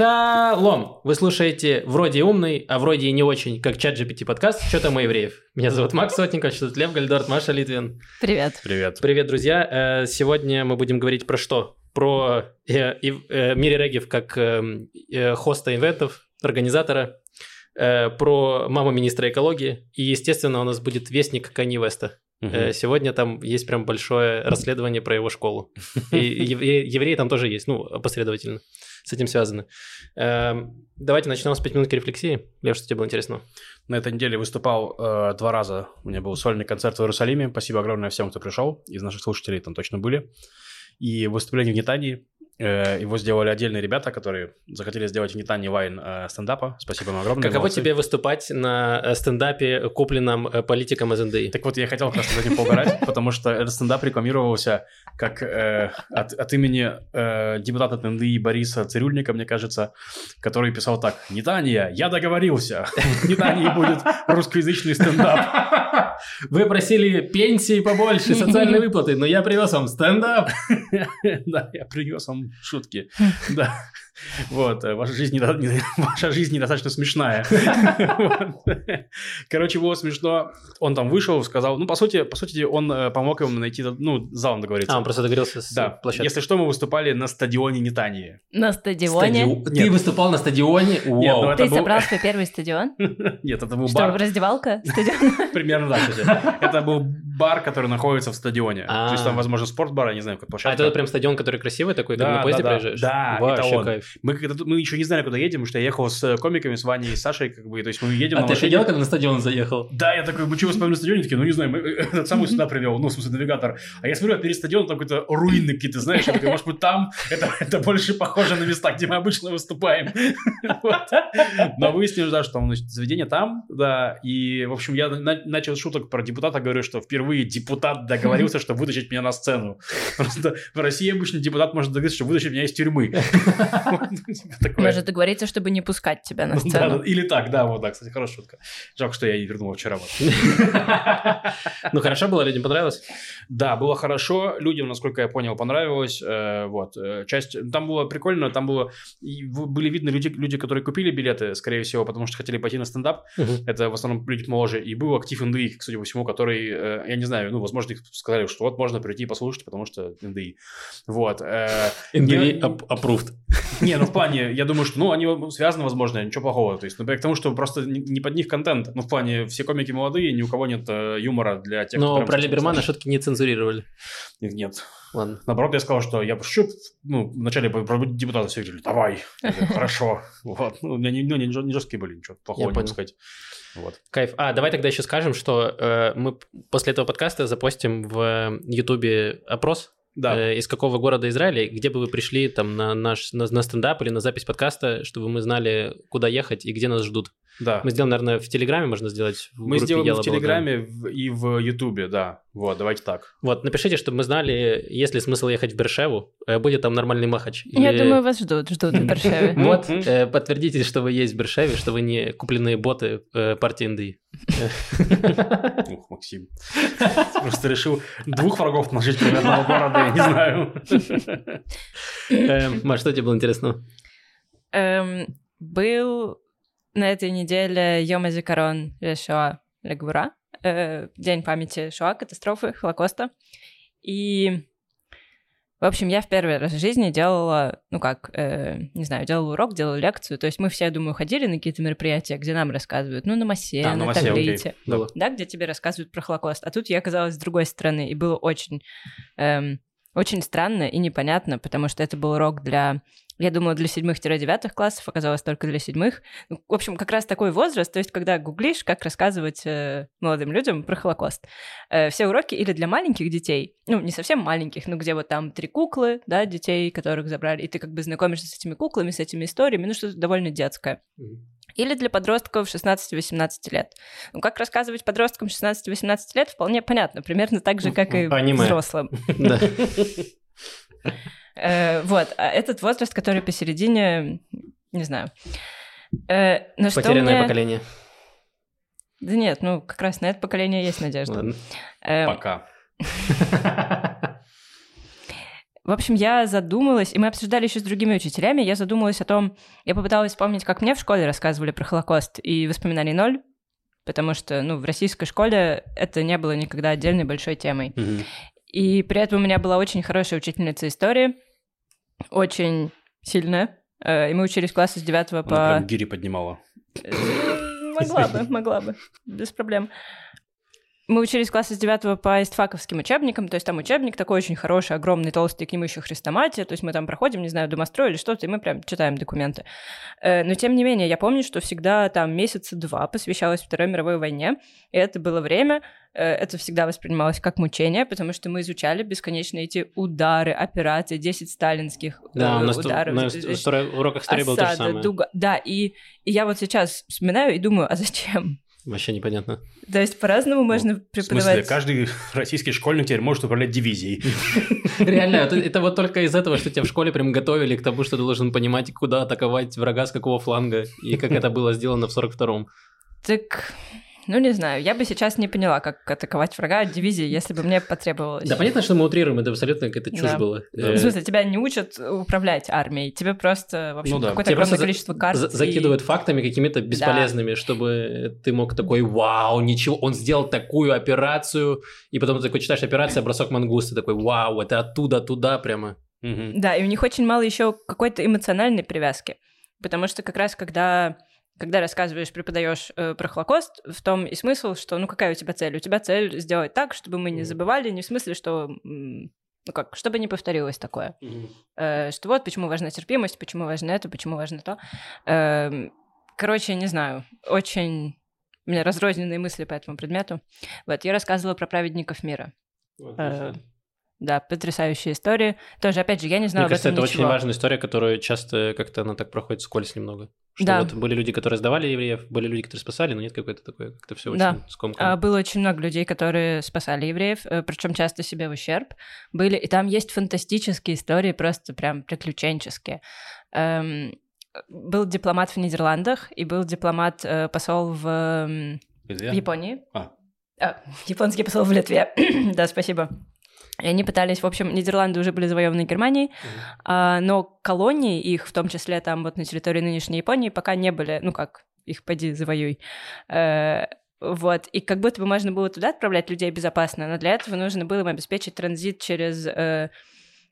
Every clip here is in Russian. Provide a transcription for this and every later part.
Шалом! Вы слушаете вроде умный, а вроде и не очень, как чат GPT подкаст «Что там у евреев?». Меня зовут Макс Сотников, что тут Лев Гальдорт, Маша Литвин. Привет. Привет. Привет, друзья. Э, Сегодня мы будем говорить про что? Про э, э, Мири Регев как э, э, хоста ивентов, организатора, про маму министра экологии, и, естественно, у нас будет вестник Канье Веста. Э, Сегодня там есть прям большое расследование про его школу. И евреи, евреи там тоже есть, ну, опосредовательно с этим связаны. Эм, Давайте начнем с 5 минут рефлексии. Лев, что тебе было интересно? На этой неделе выступал э, два раза. У меня был сольный концерт в Иерусалиме. Спасибо огромное всем, кто пришел. Из наших слушателей там точно были. И выступление в Нетании. Э, его сделали отдельные ребята, которые захотели сделать в Нетании вайн э, стендапа. Спасибо им огромное. Каково молодцы. тебе выступать на э, стендапе, купленном политиком из НДИ? Так вот, я хотел как раз над этим поугарать, потому что этот стендап рекламировался как э, от, от имени э, депутата от НДИ Бориса Цирюльника, мне кажется, который писал так. «Нетания, я договорился. В Нетании будет русскоязычный стендап». Вы просили пенсии побольше, социальные выплаты, но я привез вам стендап. Да, я принес вам шутки. Да. Вот, э, ваша жизнь, недо- не- ваша жизнь недостаточно смешная. Короче, было смешно. Он там вышел, сказал, ну, по сути, по сути, он э, помог ему найти, ну, залом договориться. А, он просто договорился с Да, площадкой. если что, мы выступали на стадионе Нетании. На стадионе. Стадио- Ты выступал на стадионе? Нет, ну Вау. это Ты был- собрал свой первый стадион? Нет, это был Что, бар. раздевалка? Стадион? Примерно кстати. Это был бар, который находится в стадионе. То есть там, А. возможно, спортбар, я не знаю, как А площадка. это прям стадион, который красивый такой, как Да, на поезде да, да. проезжаешь? Да, это Вообще он. Мы, когда, мы еще не знали, куда едем, потому что я ехал с комиками, с Ваней и Сашей, как бы, то есть мы едем А на ты машине. когда на стадион заехал? Да, я такой, мы вы спали на стадионе? Такие, ну не знаю, мы этот самый сюда привел, ну, в смысле, навигатор. А я смотрю, а перед стадионом там какие-то руины какие-то, знаешь, я такой, может быть, там это, это больше похоже на места, где мы обычно выступаем. Но выяснилось, да, что там, значит, заведение там, да, и, в общем, я на- начал шуток про депутата, говорю, что впервые депутат договорился, что вытащить меня на сцену. Просто в России обычно депутат может договориться, что вытащить меня из тюрьмы. Вот, типа такое. Может договориться, чтобы не пускать тебя на Да, сцену. да, или так, да, вот, да, кстати, хорошая шутка. Жалко, что я не вернул вчера. Ну хорошо было, людям понравилось? Да, было хорошо, людям, насколько я понял, понравилось. э, вот, э, часть, там было прикольно, там было, были видны люди, люди, которые купили билеты, скорее всего, потому что хотели пойти на стендап. Это в основном люди моложе. И был актив НДИ, судя по всему, который, э, я не знаю, ну, возможно, их сказали, что вот можно прийти и послушать, потому что НДИ. Вот. НДИ approved. Не, ну в плане, я думаю, что, ну, они связаны, возможно, ничего плохого. То есть, например, к тому, что просто не под них контент. Ну, в плане, все комики молодые, ни у кого нет э, юмора для тех, кто Но про Либермана шутки не цензурировали. Нет. Ладно. Наоборот, я сказал, что я пошучу, ну, вначале депутата все говорили, давай, хорошо. Вот. Ну, не, ну, не не жесткие были, ничего плохого не сказать. Вот. Кайф. А, давай тогда еще скажем, что э, мы после этого подкаста запостим в Ютубе опрос, Да. э, из какого города Израиля, где бы вы пришли там на наш на, на стендап или на запись подкаста, чтобы мы знали, куда ехать и где нас ждут. Да. Мы сделаем, наверное, в Телеграме можно сделать. В Мы сделаем в. Телеграме и в Ютубе, да. Вот, давайте так. Вот, напишите, чтобы мы знали, есть ли смысл ехать в Бершеву, э, будет там нормальный махач. Я или- думаю, вас ждут, ждут в Бершеве. Вот, э, подтвердите, что вы есть в Бершеве, что вы не купленные боты э, партии НДИ. Ух, Максим. Просто решил двух врагов нажить примерно одного города, я не знаю. Э, Маш, что тебе было интересно? Эм, Был на этой неделе Йом Азикарон Шоа Легвура, э, День памяти Шоа, катастрофы, Холокоста. И, в общем, я в первый раз в жизни делала, ну как, э, не знаю, делала урок, делала лекцию. То есть мы все, я думаю, ходили на какие-то мероприятия, где нам рассказывают, ну, на массе, А, на на. Было. да, где тебе рассказывают про Холокост. А тут я оказалась с другой стороны, и было очень, эм, очень странно и непонятно, потому что это был урок для, я думала, для седьмых-девятых классов, оказалось только для седьмых. Ну, В общем, как раз такой возраст, то есть когда гуглишь, как рассказывать э, молодым людям про Холокост. Э, все уроки или для маленьких детей, ну, не совсем маленьких, но где вот там три куклы, да, детей, которых забрали, и ты как бы знакомишься с этими куклами, с этими историями, ну, что-то довольно детское или для подростков 16-18 лет. Ну, как рассказывать подросткам 16-18 лет, вполне понятно, примерно так же, как и Аниме. взрослым. Э, Вот, а этот возраст, который посередине, не знаю. Э, что Потерянное мне- поколение. Да нет, ну, как раз на это поколение есть надежда. Ладно. Э, Пока. В общем, я задумалась, и мы обсуждали еще с другими учителями, я задумалась о том, я попыталась вспомнить, как мне в школе рассказывали про Холокост, и воспоминаний ноль, потому что, ну, в российской школе это не было никогда отдельной большой темой. Мгм. И при этом у меня была очень хорошая учительница истории, очень сильная, э, и мы учились в классе с 9 Она по... прям гири поднимала. Э, Могла бы, могла бы, без проблем. Мы учились в классе с 9 по истфаковским учебникам, то есть там учебник такой очень хороший, огромный, толстый, к нему еще хрестоматия, то есть мы там проходим, не знаю, домострой или что-то, и мы прям читаем документы. Э, Но тем не менее, я помню, что всегда там месяца два посвящалось Второй мировой войне, и это было время, э, это всегда воспринималось как мучение, потому что мы изучали бесконечно эти удары, операции, 10 сталинских Да, э, у нас ударов. на истории- уроках истории было то же самое. дуга. Да, и, и я вот сейчас вспоминаю и думаю, а зачем? Вообще непонятно. То есть по-разному можно Ну, В смысле, преподавать. каждый российский школьник теперь может управлять дивизией. Реально, это, это вот только из этого, что тебя в школе прям готовили к тому, что ты должен понимать, куда атаковать врага, с какого фланга, и как это было сделано в 42-м. Так, ну не знаю, я бы сейчас не поняла, как атаковать врага от дивизии, если бы мне потребовалось. Да, понятно, что мы утрируем, это абсолютно какая-то чушь Да. была. Да. В Э, смысле, тебя не учат управлять армией, тебе просто, в общем, Ну да. какое-то Тебе огромное количество карт. за- и- закидывают фактами какими-то бесполезными, чтобы ты мог такой, вау, ничего, он сделал такую операцию, и потом ты такой читаешь операция «Бросок мангуста», такой, вау, это оттуда туда прямо. Мгм. Да, и у них очень мало еще какой-то эмоциональной привязки. Потому что как раз когда, когда рассказываешь, преподаешь э, про Холокост, в том и смысл, что ну какая у тебя цель? У тебя цель сделать так, чтобы мы не забывали, не в смысле, что ну как, чтобы не повторилось такое. Э, что вот почему важна терпимость, почему важно это, почему важно то. Эм, короче, не знаю, очень у меня разрозненные мысли по этому предмету. Вот, я рассказывала про праведников мира. Э, Да, потрясающая история. Тоже, опять же, я не знала Мне кажется, это этом очень ничего. важная история, которая часто как-то она так проходит скользь немного. Что Да. вот были люди, которые сдавали евреев, были люди, которые спасали, но нет какой-то такой, как-то все Да. очень скомкано. А, Было очень много людей, которые спасали евреев, причем часто себе в ущерб были. И там есть фантастические истории, просто прям приключенческие. Эм, Был дипломат в Нидерландах и был дипломат, э, посол в, Где? в Японии. А. А, японский посол в Литве. да, спасибо. И они пытались, в общем, Нидерланды уже были завоеваны Германией, а, но колонии их, в том числе там вот на территории нынешней Японии, пока не были, ну как, их поди завоюй. Э, вот, и как будто бы можно было туда отправлять людей безопасно, но для этого нужно было им обеспечить транзит через э,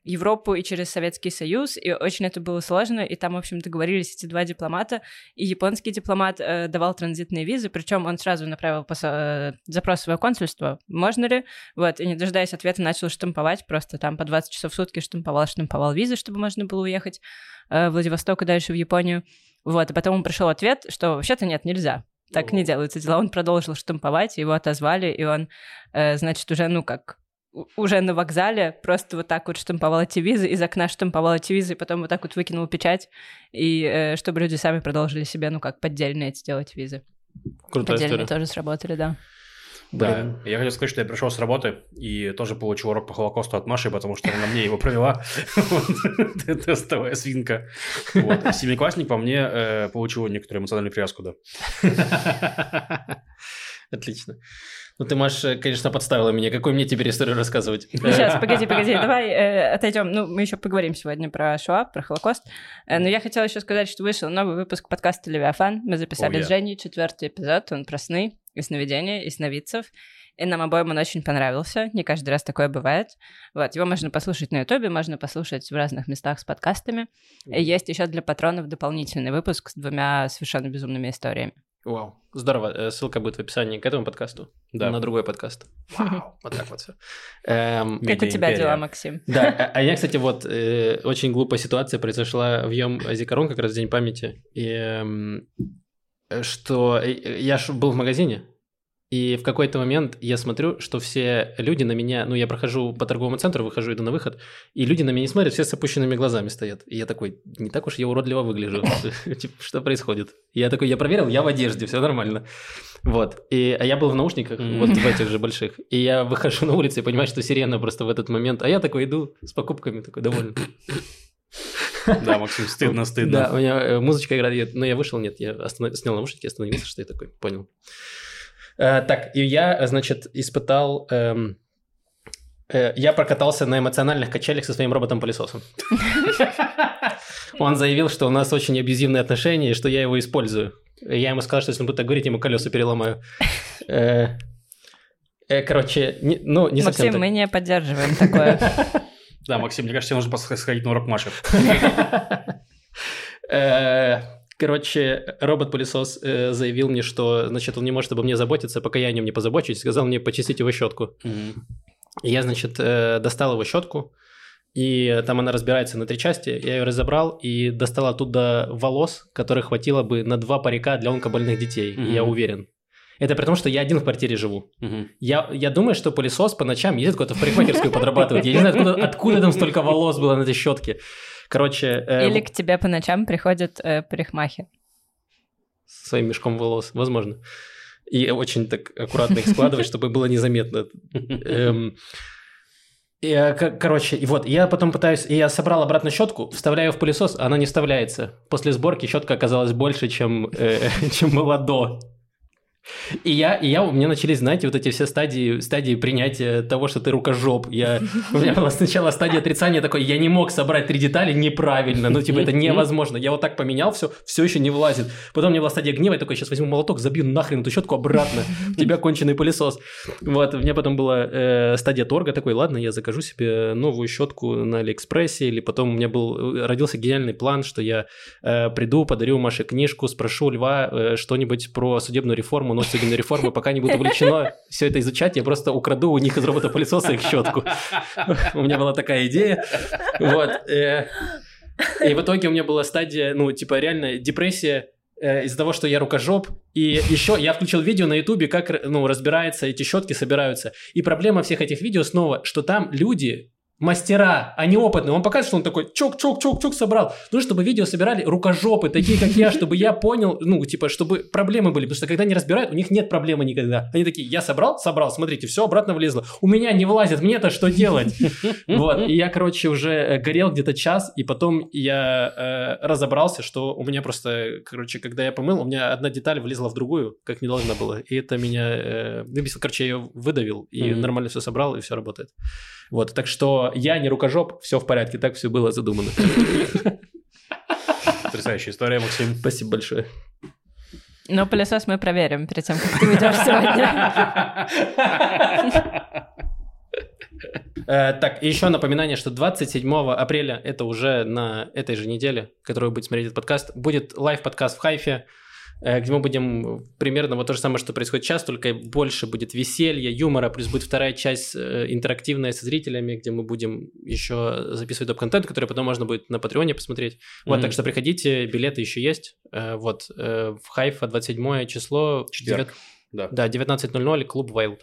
Европу и через Советский Союз, и очень это было сложно, и там, в общем, договорились эти два дипломата, и японский дипломат э, давал транзитные визы, причем он сразу направил посо- э, запрос в свое консульство, можно ли, вот, и не дожидаясь ответа, начал штамповать, просто там по 20 часов в сутки штамповал, штамповал визы, чтобы можно было уехать э, в Владивосток и дальше в Японию, вот, и потом ему пришел ответ, что вообще-то нет, нельзя, так не делаются дела. Он продолжил штамповать, его отозвали, и он, э, значит, уже, ну, как уже на вокзале просто вот так вот штамповал эти визы, из окна штамповал эти визы, и потом вот так вот выкинул печать, и э, чтобы люди сами продолжили себе, ну, как поддельные эти делать визы. Крутая Поддельные история. тоже сработали, да. Да, я хотел сказать, что я пришел с работы и тоже получил урок по Холокосту от Маши, потому что она мне его провела. Тестовая свинка. Семиклассник по мне э, получил некоторую эмоциональную привязку, да. Отлично. Ну, ты, Маш, э, конечно, подставила меня. Какую мне теперь историю рассказывать? Сейчас, погоди, погоди, давай э, отойдем. Ну, мы еще поговорим сегодня про Шоа, про Холокост. Э, но я хотела еще сказать, что вышел новый выпуск подкаста «Левиафан». Мы записали Oh, yeah. с Женей четвертый эпизод. Он про сны и сновидения, и сновидцев. И нам обоим он очень понравился. Не каждый раз такое бывает. Вот, его можно послушать на Ютубе, можно послушать в разных местах с подкастами. И есть еще для патронов дополнительный выпуск с двумя совершенно безумными историями. Вау, здорово. Э, Ссылка будет в описании к этому подкасту. Да. На другой подкаст. Вау, вот так вот все. Эм, Как у тебя дела, Максим? Да, а а я, кстати, вот э, очень глупая ситуация произошла в Йом Зикарон, как раз в День памяти. И эм, э, что я ж был в магазине, и в какой-то момент я смотрю, что все люди на меня, ну, я прохожу по торговому центру, выхожу, иду на выход, и люди на меня не смотрят, все с опущенными глазами стоят. И я такой, не так уж я уродливо выгляжу. Типа, что происходит? Я такой, я проверил, я в одежде, все нормально. Вот. И, а я был в наушниках, вот в этих же больших. И я выхожу на улицу и понимаю, что сирена просто в этот момент. А я такой иду с покупками, такой довольный. Да, Максим, стыдно, Да, стыдно. у меня э, музычка играет, но я вышел, нет, я снял наушники, остановился, что я такой, понял. Э, так, и я, значит, испытал эм, Э, Я прокатался на эмоциональных качелях со своим роботом-пылесосом. Он заявил, что у нас очень абьюзивные отношения, и что я его использую. Я ему сказал, что если он будет так говорить, ему колеса переломаю. Э, э, Короче, не- ну, не совсем Максим, так. мы не поддерживаем такое. Да, Максим, мне кажется, тебе нужно сходить на урок Маши. Короче, робот-пылесос э, заявил мне, что, значит, он не может обо мне заботиться, пока я о нем не позабочусь. Сказал мне почистить его щетку. И Я, значит, э, достал его щетку, и там она разбирается на три части. Я ее разобрал и достал оттуда волос, которых хватило бы на два парика для онкобольных детей, Мгм. я уверен. Это при том, что я один в квартире живу. Я, я думаю, что пылесос по ночам ездит куда-то в парикмахерскую подрабатывать. Я не знаю, откуда, откуда там столько волос было на этой щетке. Короче, э, Или к тебе по ночам приходит э, парикмахер. со своим мешком волос, возможно. И очень так аккуратно их складывать, чтобы было незаметно. Эм, и, э, короче, и вот, я потом пытаюсь, я собрал обратно щетку, вставляю в пылесос, она не вставляется. После сборки щетка оказалась больше, чем, э, чем была до. И я, и я, у меня начались, знаете, вот эти все стадии, стадии принятия того, что ты рукожоп. Я, у меня была сначала стадия отрицания такой, я не мог собрать три детали неправильно, ну, типа, это невозможно. Я вот так поменял все, все еще не влазит. Потом у меня была стадия гнева, я такой, сейчас возьму молоток, забью нахрен эту щетку обратно, у тебя конченый пылесос. Вот, у меня потом была э, стадия торга, такой, ладно, я закажу себе новую щетку на Алиэкспрессе, или потом у меня был, родился гениальный план, что я э, приду, подарю Маше книжку, спрошу Льва э, что-нибудь про судебную реформу, но судебной реформы пока не будет увлечено все это изучать, я просто украду у них из робота-пылесоса их щетку. У меня была такая идея. Вот. э, И в итоге у меня была стадия, ну, типа, реально депрессия э, из-за того, что я рукожоп. И еще я включил видео на ютубе, как, ну, разбирается, эти щетки собираются. И проблема всех этих видео снова, что там люди мастера, они опытные. Он показывает, что он такой чок-чок-чок-чок собрал. Нужно, чтобы видео собирали рукожопы, такие, как я, чтобы я понял, ну, типа, чтобы проблемы были. Потому что когда они разбирают, у них нет проблемы никогда. Они такие, я собрал, собрал, смотрите, все обратно влезло. У меня не влазит, мне-то что делать? Вот, и я, короче, уже э, горел где-то час, и потом я э, разобрался, что у меня просто, короче, когда я помыл, у меня одна деталь влезла в другую, как не должна была. И это меня э, выбесило. Короче, я ее выдавил, и нормально все собрал, и все работает. Вот, так что я не рукожоп, все в порядке, так все было задумано. Потрясающая история, Максим. Спасибо большое. Но пылесос мы проверим перед тем, как ты уйдешь сегодня. Э, так, еще напоминание, что 27 апреля, это уже на этой же неделе, которую вы будете смотреть этот подкаст, будет лайв-подкаст в Хайфе, где мы будем примерно вот то же самое, что происходит сейчас, только больше будет веселья, юмора, плюс будет вторая часть э, интерактивная со зрителями, где мы будем еще записывать доп-контент, который потом можно будет на Патреоне посмотреть. Вот, Мгм. так что приходите, билеты еще есть. Э, Вот, э, в Хайфа 27 число. Четверг. Да. Да, 19.00, клуб Wild.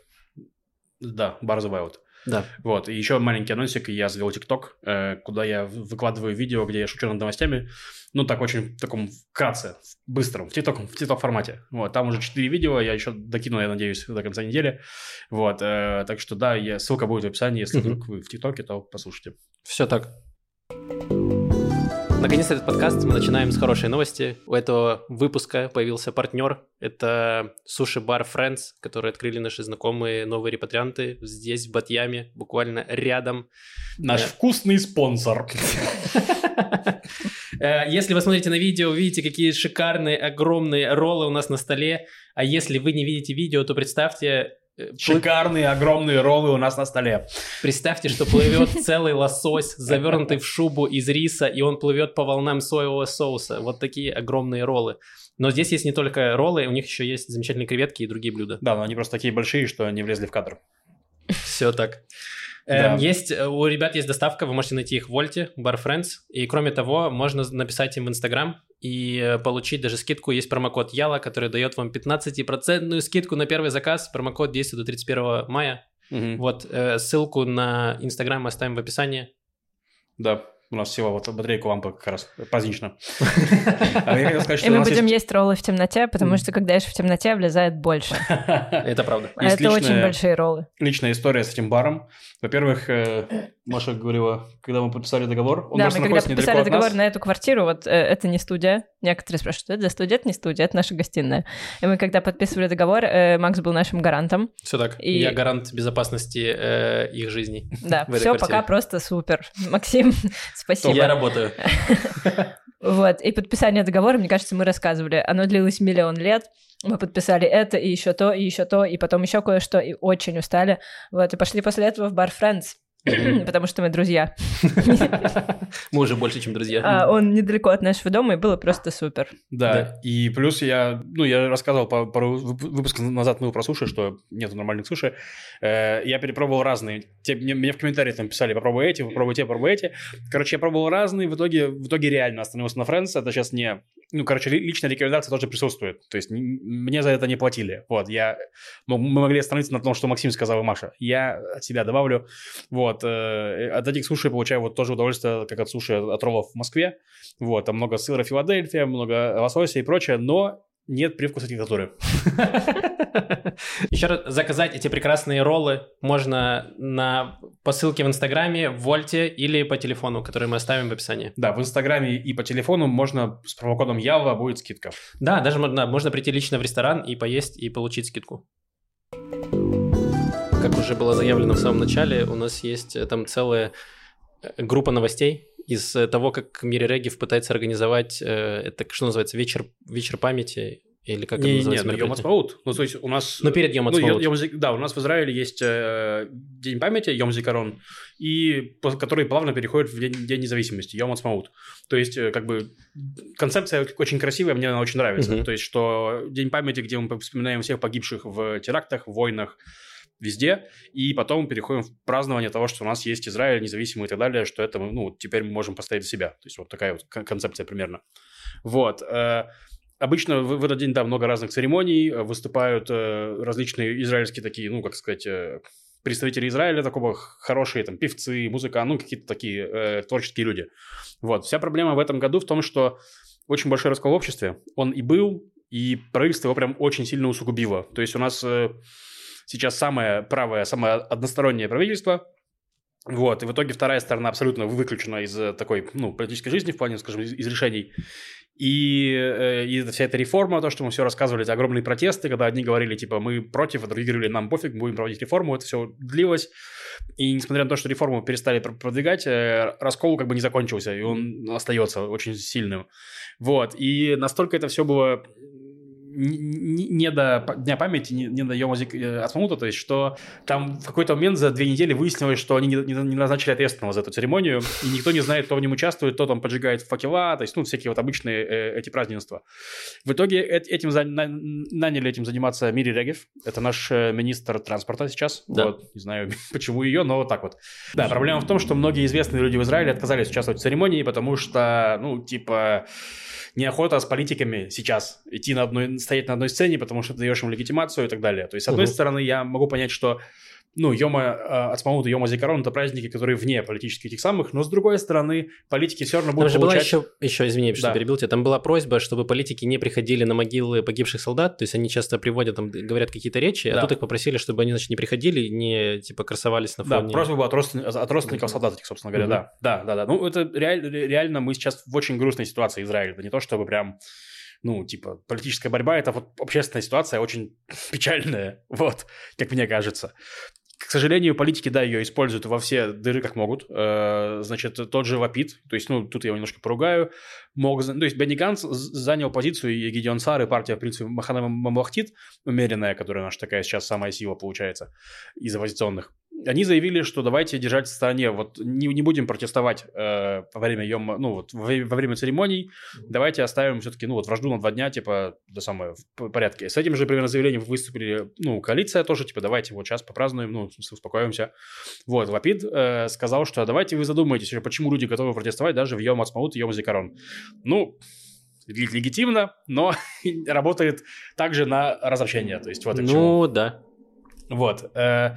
Да, бар The Wild. Да. Вот, и еще маленький анонсик, я завел ТикТок, э, куда я выкладываю видео, где я шучу над новостями, ну, так очень в таком вкратце, в быстром, в ТикТок, в ТикТок формате. Вот, там уже 4 видео, я еще докину, я надеюсь, до конца недели. Вот, э, так что да, я, ссылка будет в описании, если вдруг вы в ТикТоке, то послушайте. Все так. Наконец-то этот подкаст мы начинаем с хорошей новости. У этого выпуска появился партнер. Это суши-бар Friends, который открыли наши знакомые новые репатрианты здесь, в Батьяме, буквально рядом. Наш Э. вкусный спонсор. Э, Если вы смотрите на видео, увидите, какие шикарные, огромные роллы у нас на столе. А если вы не видите видео, то представьте... э, Шикарные огромные роллы у нас на столе. Представьте, что плывет целый лосось, завернутый в шубу из риса, и он плывет по волнам соевого соуса. Вот такие огромные роллы. Но здесь есть не только роллы, у них еще есть замечательные креветки и другие блюда. Да, но они просто такие большие, что не влезли в кадр. Все так. Да. Эм, Есть, э, у ребят есть доставка, вы можете найти их в Вольте, Bar Friends. И кроме того, можно написать им в Инстаграм и э, получить даже скидку. Есть промокод Яла, который дает вам 15% скидку на первый заказ. Промокод действует до 31 мая. Вот, э, ссылку на Инстаграм мы оставим в описании. Да, у нас всего вот батарейка лампы как раз празднично. А И мы будем есть- роллы в темноте, потому что когда ешь в темноте, влезает больше. Это правда. А это очень большие роллы. личная история с этим баром. Во-первых, э, Маша говорила, когда мы подписали договор. Он да, мы когда подписали договор на эту квартиру, вот э, это не студия. Некоторые спрашивают, что это за студия? Это не студия, это наша гостиная. И мы когда подписывали договор, э, Макс был нашим гарантом. Все так. И... Я гарант безопасности э, их жизней. Да, все пока просто супер. Максим, спасибо. Я работаю. Вот, и подписание договора, мне кажется, мы рассказывали. Оно длилось миллион лет. Мы подписали это, и еще то, и еще то, и потом еще кое-что, и очень устали. Вот, и пошли после этого в бар Friends. потому что мы друзья. Мы уже больше, чем друзья. А он недалеко от нашего дома, и было просто супер. Да, и плюс я, ну, я рассказывал пару выпусков назад мы про суши, что нету нормальных суши. Э, я перепробовал разные. Мне в комментариях там писали, попробуй эти, попробуй те, попробуй эти. Короче, я пробовал разные, в итоге, в итоге реально остановился на Friends. Это сейчас не ну, короче, личная рекомендация тоже присутствует. То есть мне за это не платили. Вот, я... Мы могли остановиться на том, что Максим сказал и Маша. Я от себя добавлю. Вот, э, от этих суши получаю вот тоже удовольствие, как от суши от роллов в Москве. Вот, там много сыра Филадельфия, много лосося и прочее, но нет привкуса диктатуры. Еще раз заказать эти прекрасные роллы можно на по ссылке в Инстаграме, в Вольте или по телефону, который мы оставим в описании. Да, в Инстаграме и по телефону можно с промокодом Ялва будет скидка. Да, даже можно, можно прийти лично в ресторан и поесть и получить скидку. Как уже было заявлено в самом начале, у нас есть э, там целая э, группа новостей, из того, как Мири Регив пытается организовать, э, это что называется, вечер, вечер памяти, или как не, это называется? Не, ну, Йом Ацмаут. Ну, то есть у нас... Ну, перед Йом Ну, Йом, да, у нас в Израиле есть э, День памяти, Йом Зикарон, и который плавно переходит в День, день независимости, Йом Ацмаут. То есть, э, как бы, концепция очень красивая, мне она очень нравится. Uh-huh. То есть, что День памяти, где мы вспоминаем всех погибших в терактах, в войнах, везде, и потом переходим в празднование того, что у нас есть Израиль независимый и так далее, что это ну, теперь мы можем поставить за себя. То есть вот такая вот концепция примерно. Вот. Э, обычно в, этот день, да, много разных церемоний, э, выступают э, различные израильские такие, ну, как сказать, представители Израиля, такого хорошие там певцы, музыка, ну, какие-то такие э, творческие люди. Вот. Вся проблема в этом году в том, что очень большой раскол в обществе. Он и был, и правительство его прям очень сильно усугубило. То есть у нас сейчас самое правое, самое одностороннее правительство, вот, и в итоге вторая сторона абсолютно выключена из э, такой, ну, политической жизни, в плане, скажем, из, из решений. И, э, и вся эта реформа, то, что мы все рассказывали, эти огромные протесты, когда одни говорили, типа, мы против, а другие говорили, нам пофиг, будем проводить реформу, это все длилось. И несмотря на то, что реформу перестали продвигать, э, раскол как бы не закончился, и он остается очень сильным. Вот, и настолько это все было не до Дня памяти, не, не до Йомазик э, Асмамута, то есть, что там в какой-то момент за две недели выяснилось, что они не, не, не назначили ответственного за эту церемонию, и никто не знает, кто в нем участвует, кто там поджигает факела, то есть, ну, всякие вот обычные э, эти празднества. В итоге э, этим за, на, наняли этим заниматься Мири Регев, это наш э, министр транспорта сейчас, да. вот, не знаю, почему ее, но вот так вот. Да, проблема в том, что многие известные люди в Израиле отказались участвовать в церемонии, потому что, ну, типа неохота с политиками сейчас идти на одной, стоять на одной сцене, потому что ты даешь им легитимацию и так далее. То есть, с одной угу. стороны, я могу понять, что ну, Йома э, Ацмаут и Йома Зикарон – это праздники, которые вне политических этих самых, но, с другой стороны, политики все равно будут Там же получать... была еще, еще извини, что да. перебил тебя, там была просьба, чтобы политики не приходили на могилы погибших солдат, то есть они часто приводят, там, говорят какие-то речи, а да. а тут их попросили, чтобы они, значит, не приходили, не, типа, красовались на фоне... Да, просьба была от, родственников, от родственников солдат этих, собственно говоря, угу. да. Да, да, да. Ну, это реаль, реально мы сейчас в очень грустной ситуации Израиля, это не то, чтобы прям ну, типа, политическая борьба – это вот общественная ситуация очень печальная, вот, как мне кажется. К сожалению, политики, да, ее используют во все дыры, как могут. Э, значит, тот же Вапит, то есть, ну, тут я его немножко поругаю, мог... То есть, Бенни Ганс занял позицию, и Гидеон Сар, и партия, в принципе, Махана Мамлахтит, умеренная, которая наша такая сейчас самая сила получается из оппозиционных они заявили, что давайте держать в стороне, вот не, не будем протестовать э, во время ее, ну вот во, во время церемоний, давайте оставим все-таки, ну вот вражду на два дня, типа, до самое в порядке. С этим же примерно заявлением выступили, ну, коалиция тоже, типа, давайте вот сейчас попразднуем, ну, успокоимся. Вот, Вапид э, сказал, что давайте вы задумаетесь, почему люди готовы протестовать даже в Йом Ацмаут и Йом Зикарон. Ну, легитимно, но работает также на разобщение, то есть вот Ну, да. Вот. Э,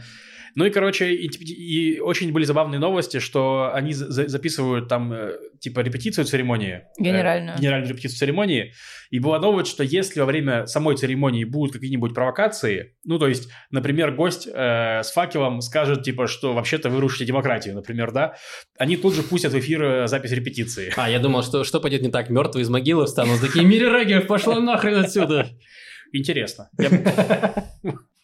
Ну и, короче, и, и очень были забавные новости, что они за записывают там, э, типа, репетицию церемонии. Генеральную. Э, генеральную репетицию церемонии. И была новость, что если во время самой церемонии будут какие-нибудь провокации, ну, то есть, например, гость э, с факелом скажет, типа, что вообще-то вы рушите демократию, например, да, они тут же пустят в эфир э, запись репетиции. А, я думал, что, что пойдет не так, мертвые из могилы встанут, такие, Мири Регев, пошла нахрен отсюда. Интересно.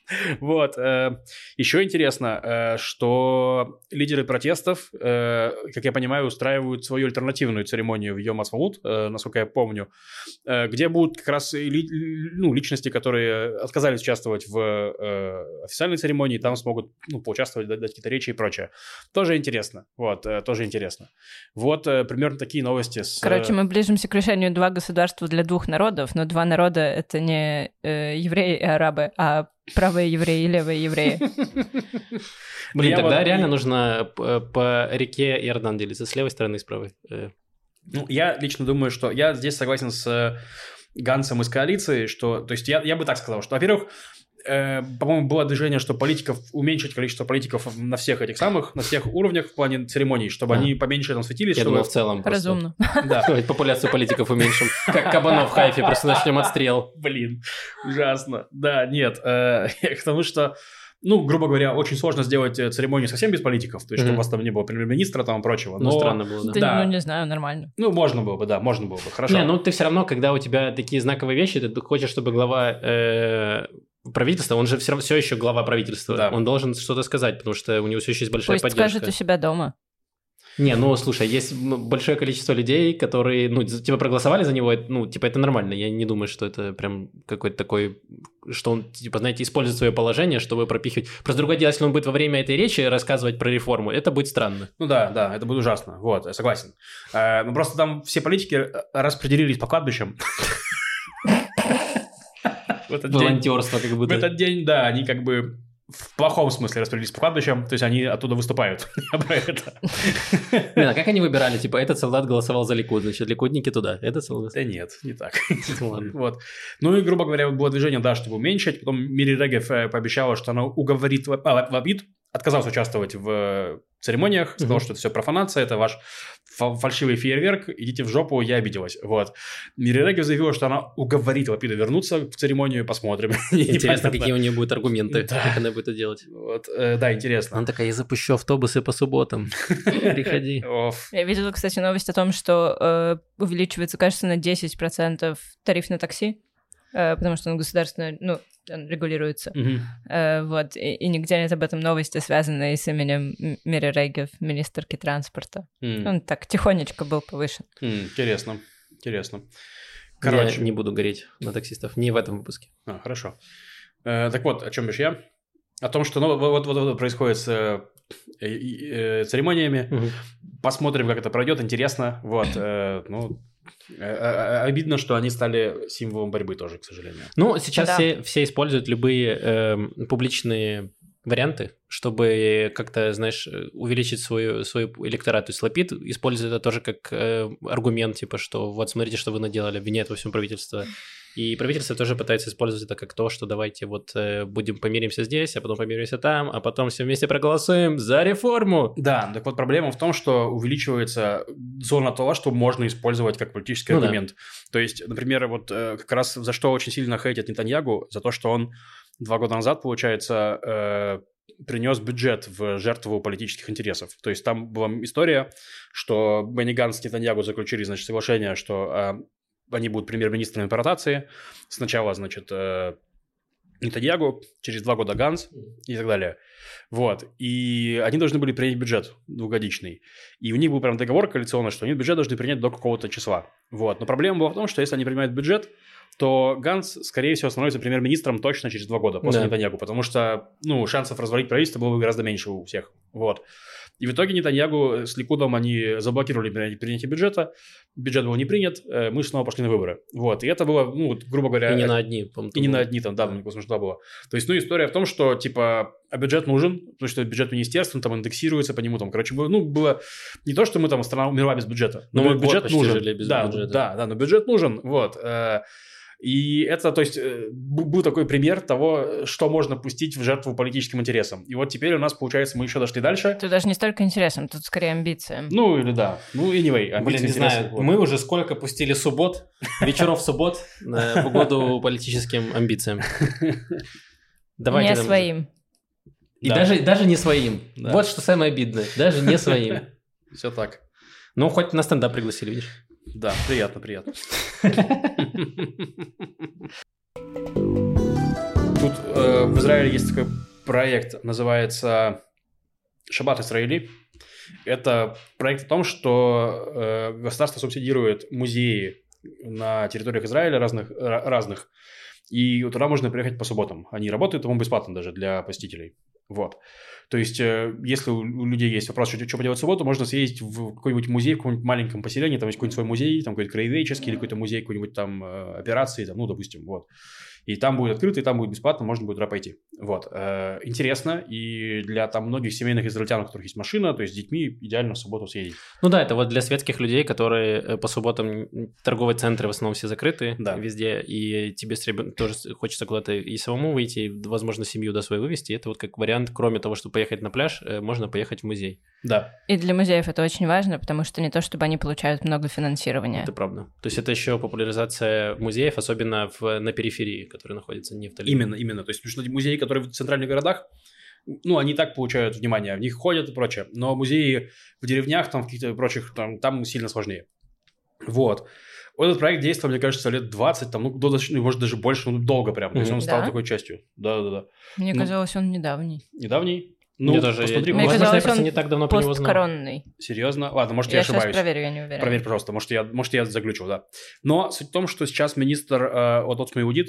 Вот. Э, Еще интересно, э, что лидеры протестов, э, как я понимаю, устраивают свою альтернативную церемонию в Йом Ацмаут, насколько я помню, где будут как раз ну, личности, которые отказались участвовать в официальной церемонии, там смогут ну, поучаствовать, дать какие-то речи и прочее. Тоже интересно. Вот, тоже интересно. Вот примерно такие новости. С... Короче, мы ближимся к решению два государства для двух народов, но два народа — это не евреи и арабы, а правые евреи и левые евреи. Блин, я тогда вот... реально нужно по реке Иордан делиться с левой стороны и с правой. Э. Ну, я лично думаю, что я здесь согласен с э, Гансом из коалиции, что, то есть я, я бы так сказал, что, во-первых, э, по-моему, было движение, что политиков, уменьшить количество политиков на всех этих самых, на всех уровнях в плане церемоний, чтобы а. они поменьше там светились. Я чтобы... думаю, в целом. Разумно. Да. Популяцию политиков уменьшим. Как кабанов в хайфе, просто начнем отстрел. Блин, ужасно. Да, нет, э, к тому, что ну, грубо говоря, очень сложно сделать э, церемонию совсем без политиков, то есть, mm-hmm. чтобы у вас там не было премьер-министра там и прочего. Ну, но... Ну, странно было, да. да. Ну, не знаю, нормально. Ну, можно было бы, да, можно было бы, хорошо. Не, ну, ты все равно, когда у тебя такие знаковые вещи, ты хочешь, чтобы глава э, правительства, он же все, все еще глава правительства, да. он должен что-то сказать, потому что у него все еще есть большая Пусть поддержка. скажет у себя дома. Не, ну слушай, есть большое количество людей, которые, ну, типа проголосовали за него, ну, типа это нормально. Я не думаю, что это прям какой-то такой, что он, типа, знаете, использует свое положение, чтобы пропихивать. Просто другое дело, если он будет во время этой речи рассказывать про реформу, это будет странно. Ну да, да, это будет ужасно. Вот, я согласен. Э, ну просто там все политики распределились по кладбищам. Волонтерство как будто. В этот день, да, они как бы в плохом смысле распределились по кладбищам, то есть они оттуда выступают. Я про это. Блин, а как они выбирали? Типа, этот солдат голосовал за Ликуд, значит, ликудники туда, этот солдат? Да нет, не так. Вот. Ну и, грубо говоря, было движение, да, чтобы уменьшить. Потом Мири Регев э, пообещала, что она уговорит Лабид, отказался участвовать в церемониях, сказал, что это все профанация, это ваш фальшивый фейерверк, идите в жопу, я обиделась. Вот. Мири Регев заявила, что она уговорит Лапида вернуться в церемонию, посмотрим. Интересно, какие у нее будут аргументы, как она будет это делать. Вот, э, да, интересно. Она такая, я запущу автобусы по субботам, приходи. Я видела, кстати, новость о том, что э, увеличивается, кажется, на 10% тариф на такси, э, потому что он государственный, ну, регулируется. Mm-hmm. Э, вот, и, и нигде нет об этом новости, связанные с именем Мири Рейгев, министрки транспорта. Mm. Он так тихонечко был повышен. Mm, интересно, интересно. Короче. Я не буду гореть на таксистов, не в этом выпуске. А, хорошо. Э, так вот, о чем бишь я? О том, что ну, вот, вот, вот происходит с э, э, церемониями. Угу. Посмотрим, как это пройдет. Интересно. Вот, э, ну, обидно, что они стали символом борьбы тоже, к сожалению. Ну, сейчас да. все, все используют любые э, публичные варианты, чтобы как-то, знаешь, увеличить свою, свой электорат. То есть Лапид использует это тоже как э, аргумент, типа, что вот смотрите, что вы наделали, обвиняет во всем правительство. И правительство тоже пытается использовать это как то, что давайте вот э, будем помиримся здесь, а потом помиримся там, а потом все вместе проголосуем за реформу. Да, так вот проблема в том, что увеличивается зона того, что можно использовать как политический ну, аргумент. Да. То есть, например, вот э, как раз за что очень сильно хейтят Нетаньягу, за то, что он два года назад, получается, э, принес бюджет в жертву политических интересов. То есть там была история, что Бенни Ганс и Нетаньягу заключили, значит, соглашение, что э, они будут премьер-министрами по ротации. Сначала, значит, э, Нетаньягу, через два года Ганс и так далее. Вот. И они должны были принять бюджет двухгодичный. И у них был прям договор коалиционный, что они бюджет должны принять до какого-то числа. Вот. Но проблема была в том, что если они принимают бюджет, то Ганс, скорее всего, становится премьер-министром точно через два года после да. Нетаньягу, потому что, ну, шансов развалить правительство было бы гораздо меньше у всех. Вот. И в итоге Нетаньягу с Ликудом они заблокировали принятие бюджета, бюджет был не принят, э, мы снова пошли на выборы. Вот, и это было, ну, грубо говоря... И не на одни, И не на одни, там, да, мне смешно было. То есть, ну, история в том, что, типа, а бюджет нужен, потому что бюджет министерства, там индексируется по нему, там, короче, было, ну, было не то, что мы там страна умерла без бюджета, но, но мы бюджет нужен. без да, бюджета. Да, да, но бюджет нужен, вот. И это, то есть, э, был такой пример того, что можно пустить в жертву политическим интересам. И вот теперь у нас, получается, мы еще дошли дальше. Тут даже не столько интересом, тут скорее амбициям. Ну, или да. Ну, anyway, Блин, амбиции, не интересы, знаю, вот. мы уже сколько пустили суббот, вечеров суббот э, в угоду политическим амбициям. Давайте не своим. И Да. даже, даже не своим. Да. Вот что самое обидное. Даже не своим. Все так. Ну, хоть на стендап пригласили, видишь? Да, приятно, приятно. Тут э, в Израиле есть такой проект, называется Шаббат Израили. Это проект о том, что э, государство субсидирует музеи на территориях Израиля разных, ра- разных. И туда можно приехать по субботам. Они работают, по-моему, бесплатно даже для посетителей. Вот. То есть, э, если у людей есть вопрос, что, что поделать в субботу, можно съездить в какой-нибудь музей, в каком-нибудь маленьком поселении, там есть какой-нибудь свой музей, там какой-то краеведческий или какой-то музей какой-нибудь там э, операции, там, ну, допустим, вот. И там будет открыто, и там будет бесплатно, можно будет туда пойти. Вот. Э, интересно, и для там многих семейных израильтян, у которых есть машина, то есть с детьми идеально в субботу съездить. Ну да, это вот для светских людей, которые э, по субботам торговые центры в основном все закрыты Да. везде, и тебе с ребен- тоже хочется куда-то и самому выйти, и, возможно, семью до свою вывести. Это вот как вариант, кроме того, чтобы поехать на пляж, э, можно поехать в музей. Да. И для музеев это очень важно, потому что не то, чтобы они получают много финансирования. Это правда. То есть это еще популяризация музеев, особенно в, на периферии, которые находятся не в Таллине. Именно, именно. То есть, потому что музеи, которые в центральных городах, ну, они и так получают внимание, в них ходят и прочее. Но музеи в деревнях, там, в каких-то прочих, там, там сильно сложнее. Вот. Вот Этот проект действовал, мне кажется, лет 20, там, ну, до, может, даже больше, ну, долго прям. То есть он стал Да? такой частью. Да-да-да. Мне Ну, казалось, он недавний. Недавний? Ну, Мне тоже, посмотри, я- Мне возможно, казалось, я просто не так давно про него знал. Серьезно? Ладно, может, я, Я ошибаюсь. сейчас проверю, я не уверена. Проверь, пожалуйста, может, я, может, я заглючил, да. Но суть в том, что сейчас министр э, от Отсма Иудит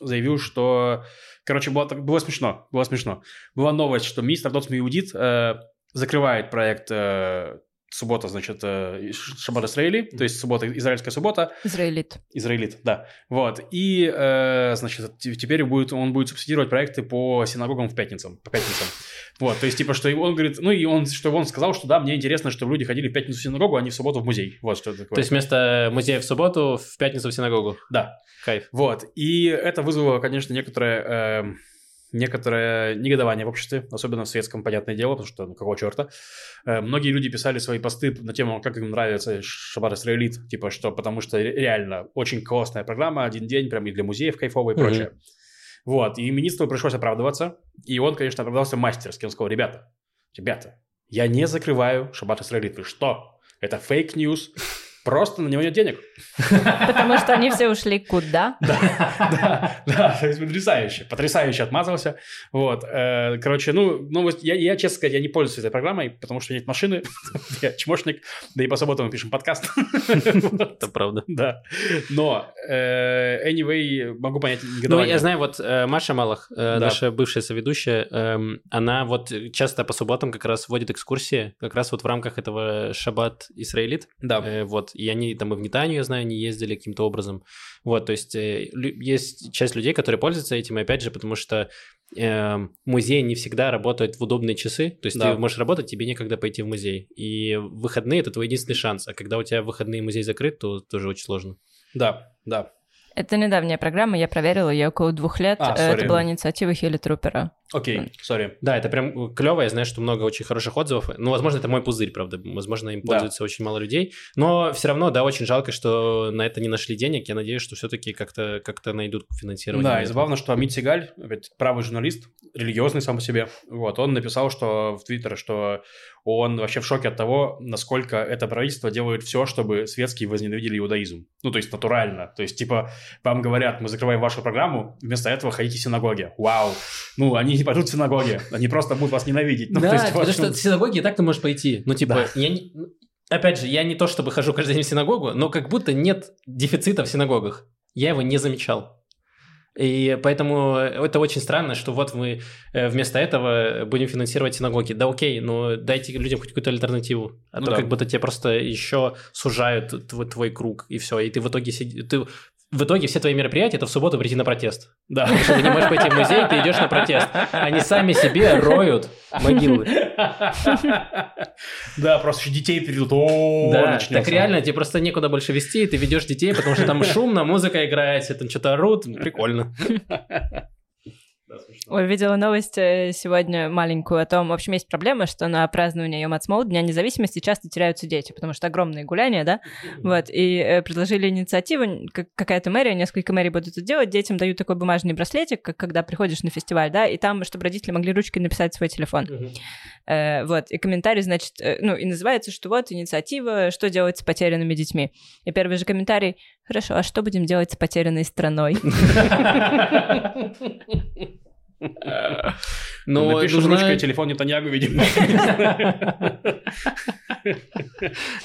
заявил, что... Короче, было, так- было смешно, было смешно. Была новость, что министр от Отсма Иудит э, закрывает проект э, суббота, значит, э, Шаббат Израили, то есть суббота, израильская суббота, Израилит. израилит, да. Вот. И, э, значит, теперь будет, он будет субсидировать проекты по синагогам в пятницам, по пятницам. Вот, то есть, типа, что он говорит, ну, и он, что он сказал, что да, мне интересно, чтобы люди ходили в пятницу в синагогу, а не в субботу в музей. Вот что это такое. То есть вместо музея в субботу, в пятницу в синагогу. Да, Кайф. вот. И это вызвало, конечно, некоторое, э, некоторое негодование в обществе, особенно в светском, понятное дело, потому что, ну, какого черта. Э, многие люди писали свои посты на тему, как им нравится Шаббат Израилит, типа, что потому что ре- реально очень классная программа, один день, прям и для музеев кайфовая и Мгм. прочее. Вот, и министру пришлось оправдываться, и он, конечно, оправдался мастерски. Он сказал, ребята, ребята, я не закрываю Шаббат Исраэлит. Вы что? Это fake news. Просто на него нет денег. Потому что они все ушли куда? Да, да, то есть потрясающе, потрясающе отмазался. Вот, э, короче, ну, новость, я, я, честно сказать, я не пользуюсь этой программой, потому что нет машины, я чмошник, да и по субботам мы пишем подкаст. Это правда. Да, но, э, anyway, могу понять Ну, я знаю, вот э, Маша Малах, наша бывшая соведущая, эм, она вот часто по субботам как раз вводит экскурсии, как раз вот в рамках этого Шаббат Исраилит. Да, Э, вот, и они там и в Нетанию, я знаю, не ездили каким-то образом. Вот, то есть э, лю- есть часть людей, которые пользуются этим, и опять же, потому что э, музей не всегда работает в удобные часы, то есть Да. ты можешь работать, тебе некогда пойти в музей. И выходные – это твой единственный шанс, а когда у тебя выходные музей закрыт, то тоже очень сложно. да, да. Это недавняя программа, я проверила, ей около двух лет. А, Э, сори. Это была инициатива Хелли Трупера. Окей, сори. Да, это прям клево, я знаю, что много очень хороших отзывов. Ну, возможно, это мой пузырь, правда. Возможно, им Да. пользуется очень мало людей. Но все равно, да, очень жалко, что на это не нашли денег. Я надеюсь, что все-таки как-то как найдут финансирование. Да, и забавно, что Амит Сигаль, правый журналист, религиозный сам по себе, вот, он написал, что в Твиттере, что он вообще в шоке от того, насколько это правительство делает все, чтобы светские возненавидели иудаизм. Ну, то есть натурально. То есть, типа, вам говорят, мы закрываем вашу программу, вместо этого ходите в синагоги. Вау. Ну, они не пойдут в синагоги, они просто будут вас ненавидеть. Ну, да, есть, потому вот что в синагоге и так ты можешь пойти. Ну, типа, Да. я не... ну, Опять же, я не то чтобы хожу каждый день в синагогу, но как будто нет дефицита в синагогах. Я его не замечал. И поэтому это очень странно, что вот мы э, вместо этого будем финансировать синагоги. Да окей, но дайте людям хоть какую-то альтернативу. А Ну то да. как будто тебе просто еще сужают твой, твой круг, и все. И ты в итоге сиди... ты в итоге все твои мероприятия это в субботу прийти на протест. Да. Потому что ты не можешь пойти в музей, ты идешь на протест. Они сами себе роют могилы. Да, просто еще детей перейдут. Да, так реально, тебе просто некуда больше вести, и ты ведешь детей, потому что там шумно, музыка играет, там что-то орут, прикольно. Ой, видела новость э, сегодня маленькую о том, в общем, есть проблема, что на празднование Йом Ha'atzmaut, Дня независимости, часто теряются дети, потому что огромные гуляния, да, вот, и э, предложили инициативу, какая-то мэрия, несколько мэрий будут это делать, детям дают такой бумажный браслетик, как когда приходишь на фестиваль, да, и там, чтобы родители могли ручкой написать свой телефон. Э, вот, и комментарий, значит, ну, и называется, что вот инициатива, что делать с потерянными детьми. И первый же комментарий, хорошо, а что будем делать с потерянной страной? Ну, Напишешь нужна- ручкой телефон Нетаньягу, видимо.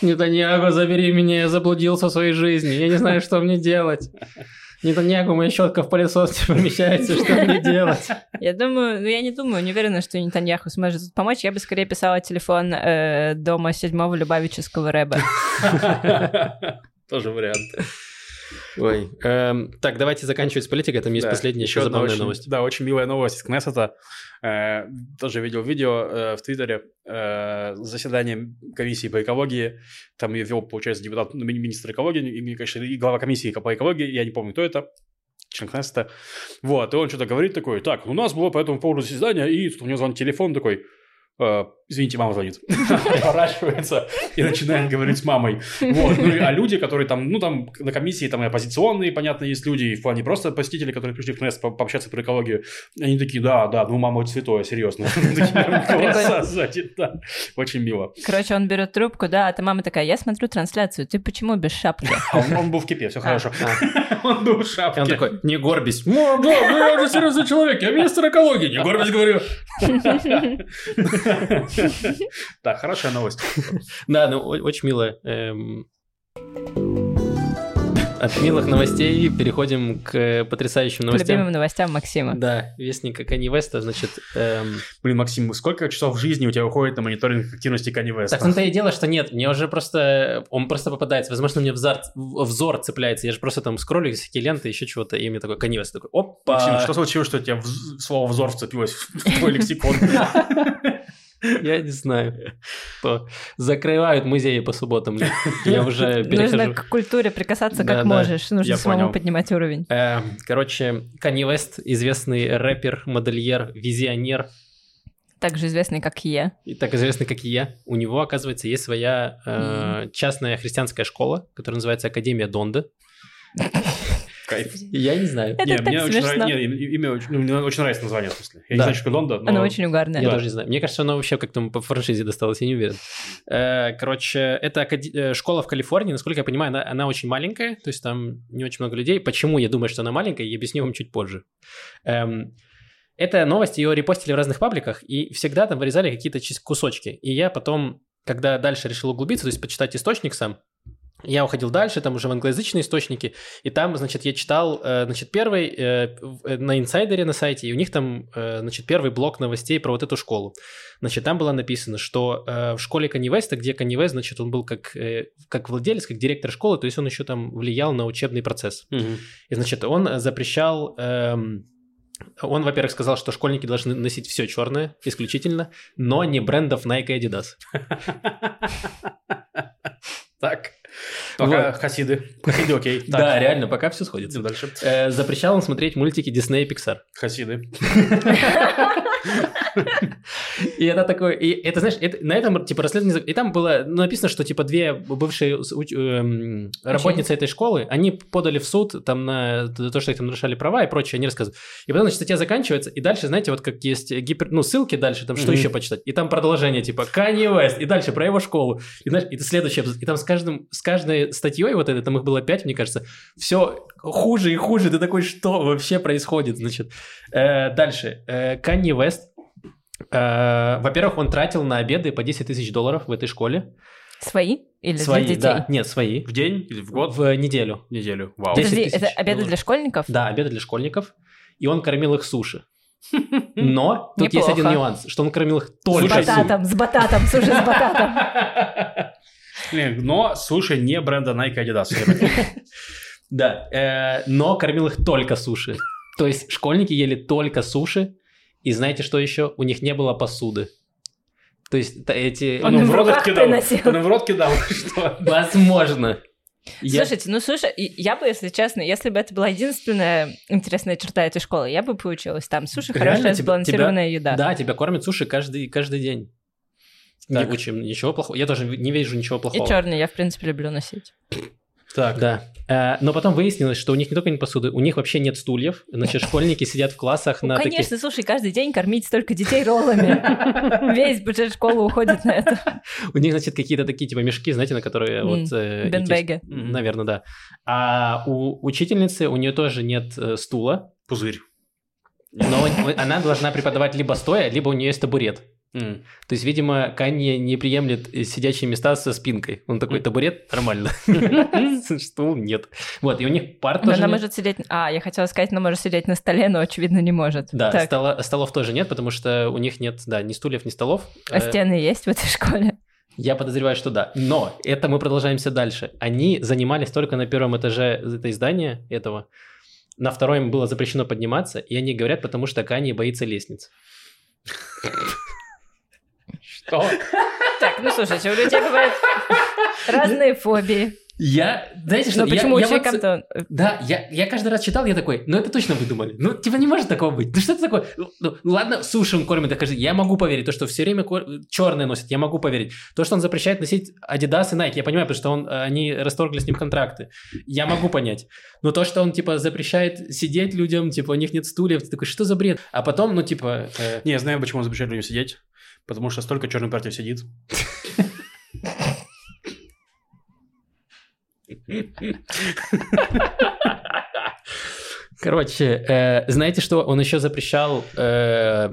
Нетаньягу, забери меня, я заблудился в своей жизни, я не знаю, что мне делать. Нетаньягу, моя щетка в пылесос не помещается, что мне делать? Я думаю, ну я не думаю, не уверена, что Нетаньяху сможет тут помочь. Я бы скорее писала телефон э, дома седьмого Любавического рэба. Тоже вариант. Ой, эм, так, давайте заканчивать с политикой, там есть Да, последняя еще одна забавная очень- новость. Да, очень милая новость из Кнессета. Э, тоже видел видео э, в Твиттере. э, заседание комиссии по экологии. Там ее вел, получается, депутат, ну, ми- министр экологии, и, конечно, и глава комиссии по экологии. Я не помню, кто это. Член Кнессета. Вот, и он что-то говорит такой, так, у нас было по этому поводу заседание, и тут у него звонит телефон такой, «Э, извините, мама звонит. Поворачивается и начинает говорить с мамой. Вот. Ну, а люди, которые там, ну, там на комиссии, там и оппозиционные, понятно, есть люди, и в плане просто посетители, которые пришли в КНЕС по- пообщаться про экологию, они такие, да, да, ну, мама святое, серьезно. Очень мило. Короче, он берет трубку, да, а та мама такая, я смотрю трансляцию, ты почему без шапки? А он, он был в кипе, все хорошо. Он был в И шапке. он такой, не горбись. «Мам, да, я же серьезный человек, я министр экологии, не горбись, говорю. Да, хорошая новость. Да, ну, очень мило. Эм, От милых новостей переходим к э, потрясающим К новостям. любимым новостям Максима. Да, вестника Кани Веста, значит... эм, Блин, Максим, сколько часов жизни у тебя уходит на мониторинг активности Кани Веста? Так в том-то и дело, что нет, мне уже просто... Он просто попадается. Возможно, мне взор, взор цепляется. Я же просто там скроллю всякие ленты, еще чего-то, и мне такой Кани Вест такой, опа! Максим, что случилось, что у тебя вз- слово «взор» вцепилось в твой лексикон? Я не знаю. Что закрывают музеи по субботам. Я уже перехожу. Нужно к культуре прикасаться Да, как да, можешь. Нужно я самому понял. поднимать уровень. Э, Короче, Канни Вест, известный рэпер, модельер, визионер, Также известный как Е. и так известный, как я. У него, оказывается, есть своя э, частная христианская школа, которая называется Академия Донда. Кайф. Я не знаю. Это Не, так мне очень смешно. не, имя очень, ну, мне очень нравится название, в смысле. Я не Да. знаю, что но... Оно очень угарное. Я Да. тоже не знаю. Мне кажется, она вообще как-то по франшизе досталась, я не уверен. Э, Короче, это э, школа в Калифорнии, насколько я понимаю, она, она очень маленькая, то есть там не очень много людей. Почему я думаю, что она маленькая, я объясню вам чуть позже. Эм, Эта новость, ее репостили в разных пабликах, и всегда там вырезали какие-то кусочки. И я потом, когда дальше решил углубиться, то есть почитать источник сам, я уходил дальше, там уже в англоязычные источники, и там, значит, я читал, э, значит, первый э, э, на инсайдере на сайте, и у них там, значит, первый блок новостей про вот эту школу. Значит, там было написано, что в школе Канни Веста, где Канни Вест, значит, он был как, как владелец, как директор школы, то есть он еще там влиял на учебный процесс. Мгм. И, значит, он запрещал... эм, он, во-первых, сказал, что школьники должны носить все черное исключительно, но не брендов Nike и Adidas. Так. Пока Вот. хасиды. Хасиды окей. Так. Да, реально, пока все сходится. Идем дальше. Э, запрещал он смотреть мультики Disney и Pixar. Хасиды. И это такое, и это, знаешь, это, на этом, типа, расследование, и там было написано, что, типа, две бывшие эм, работницы этой школы, они подали в суд, там, на то, что их там нарушали права и прочее, они рассказывают. И потом, значит, статья заканчивается, и дальше, знаете, вот как есть гипер, ну, ссылки дальше, там, что еще почитать, и там продолжение, типа, Kanye West, и дальше про его школу, и, знаешь, и следующее, и там с каждым, с каждой статьей, вот этой, там их было пять, мне кажется, все хуже и хуже, ты такой, что вообще происходит, значит. Э, дальше, э, West, Э, Во-первых, он тратил на обеды по 10 тысяч долларов в этой школе. Свои или свои, для детей? да, нет, свои. В день или в год? В неделю. В неделю. Вау. Подожди, это обеды долларов. для школьников? Да, обеды для школьников. И он кормил их суши. Но тут есть Неплохо. один нюанс, что он кормил их С только суши. бататом, с бататом, суши с бататом. Но, слушай, не бренда Nike Adidas. Да, э, но кормил их только суши. То есть школьники ели только суши, и знаете что еще? У них не было посуды. То есть эти... Он Ну, в рот кидал. приносил. Он в рот кидал, что? Возможно. Я- Слушайте, ну слушай, я бы, если честно, если бы это была единственная интересная черта этой школы, я бы поучилась там. Суши Реально, хорошая тебя- сбалансированная еда. Да, тебя кормят суши каждый, каждый день. Не Так. учим, ничего плохого. Я тоже не вижу ничего И плохого. черный я, в принципе, люблю носить. Так. Да. Э, но потом выяснилось, что у них не только нет посуды, у них вообще нет стульев. Значит, школьники сидят в классах Ну, на конечно, слушай, каждый день кормить столько детей роллами. Весь бюджет школы уходит на это. У них, значит, какие-то такие типа мешки, знаете, на которые вот... э, бенбеги. Наверное, да. А у учительницы, у нее тоже нет э, стула, Пузырь. но она должна преподавать либо стоя, либо у нее есть табурет. М. То есть, видимо, Канье не приемлет э, сидячие места со спинкой. Он такой, табурет, нормально. Стул нет. Вот, и у них пар тоже она может сидеть... А, я хотела сказать, она может сидеть на столе, но, очевидно, не может. Да, столов тоже нет, потому что у них нет, да, ни стульев, ни столов. а Э, стены есть в этой школе? Я подозреваю, что да. Но это мы продолжаемся дальше. Они занимались только на первом этаже этой здания этого. На втором было запрещено подниматься, и они говорят, потому что Канье боится лестниц. Что? Так, ну слушайте, у людей бывают разные фобии. Я, знаете что, Но я- почему у я вот- человека Да, я, я каждый раз читал, я такой, ну это точно выдумали. Ну, типа не может такого быть. Ну что это такое? Ну, ну, ладно, суши он кормит, докажи. Я могу поверить. То, что все время черные носит, я могу поверить. То, что он запрещает носить Adidas и Nike, я понимаю, потому что он, они расторгли с ним контракты. Я могу понять. Но то, что он, типа, запрещает сидеть людям, типа, у них нет стульев, ты такой, что за бред? А потом, ну, типа... э, Не, я знаю, почему он запрещает людям сидеть. Потому что столько черной партии сидит. Короче, э, знаете что? Он еще запрещал э,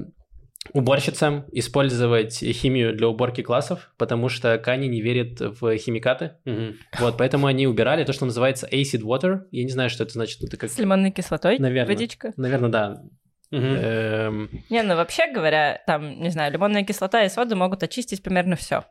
уборщицам использовать химию для уборки классов, потому что Кани не верит в химикаты. Вот, поэтому они убирали то, что называется acid water. Я не знаю, что это значит. Это как... с лимонной кислотой? Наверно. Водичка? Наверное, да. Эм, Не, ну вообще говоря, там, не знаю, лимонная кислота и сода могут очистить примерно все.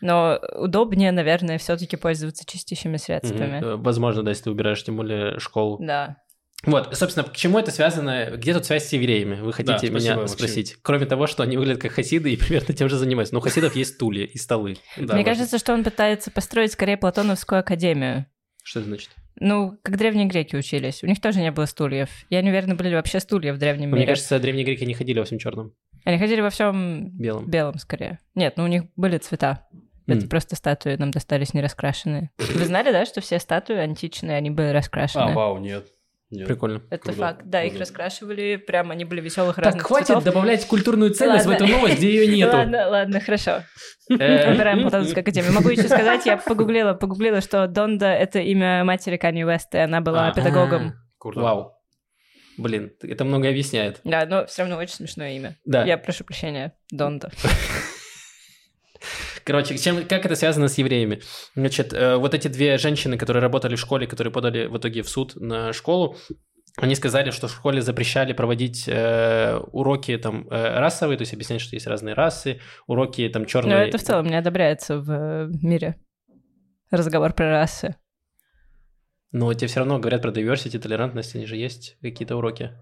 Но удобнее, наверное, все-таки пользоваться чистящими средствами. э, Возможно, да, если ты убираешь, тем более, школу. Да. Вот, собственно, к чему это связано? Где тут связь с евреями? Вы хотите спасибо, меня Максим. спросить? Кроме того, что они выглядят как хасиды и примерно тем же занимаются. Но у хасидов есть стулья и столы. Да, Мне кажется, что он пытается построить скорее Платоновскую академию. Что это значит? Ну, как древние греки учились. У них тоже не было стульев. Я не уверена, были ли вообще стулья в древнем Мне мире. кажется, древние греки не ходили во всем черном, Они ходили во всем белом. белом скорее. Нет, ну у них были цвета. Это М. просто статуи нам достались не раскрашенные. Вы знали, да, что все статуи античные, они были раскрашены? А, вау, нет. Нет. Прикольно. Это Круто, факт. Да, их круто. раскрашивали, прям они были веселых Так, разных хватит цветов. добавлять культурную ценность в Ладно. эту новость, где ее нету. Ладно, ладно, хорошо. Э, Убираем Платоновскую академию. Могу еще сказать, я погуглила, погуглила, что Донда — это имя матери Канье Уэста, и она была педагогом. Круто. Вау. Блин, это многое объясняет. Да, но все равно очень смешное имя. Да. Я прошу прощения, Донда. Короче, чем, как это связано с евреями? Значит, э, вот эти две женщины, которые работали в школе, которые подали в итоге в суд на школу, они сказали, что в школе запрещали проводить э, уроки там э, расовые, то есть объяснять, что есть разные расы, уроки там Но черные. это в целом не одобряется в э, мире. Разговор про расы. Но тебе все равно говорят про diversity, толерантность, они же есть какие-то уроки.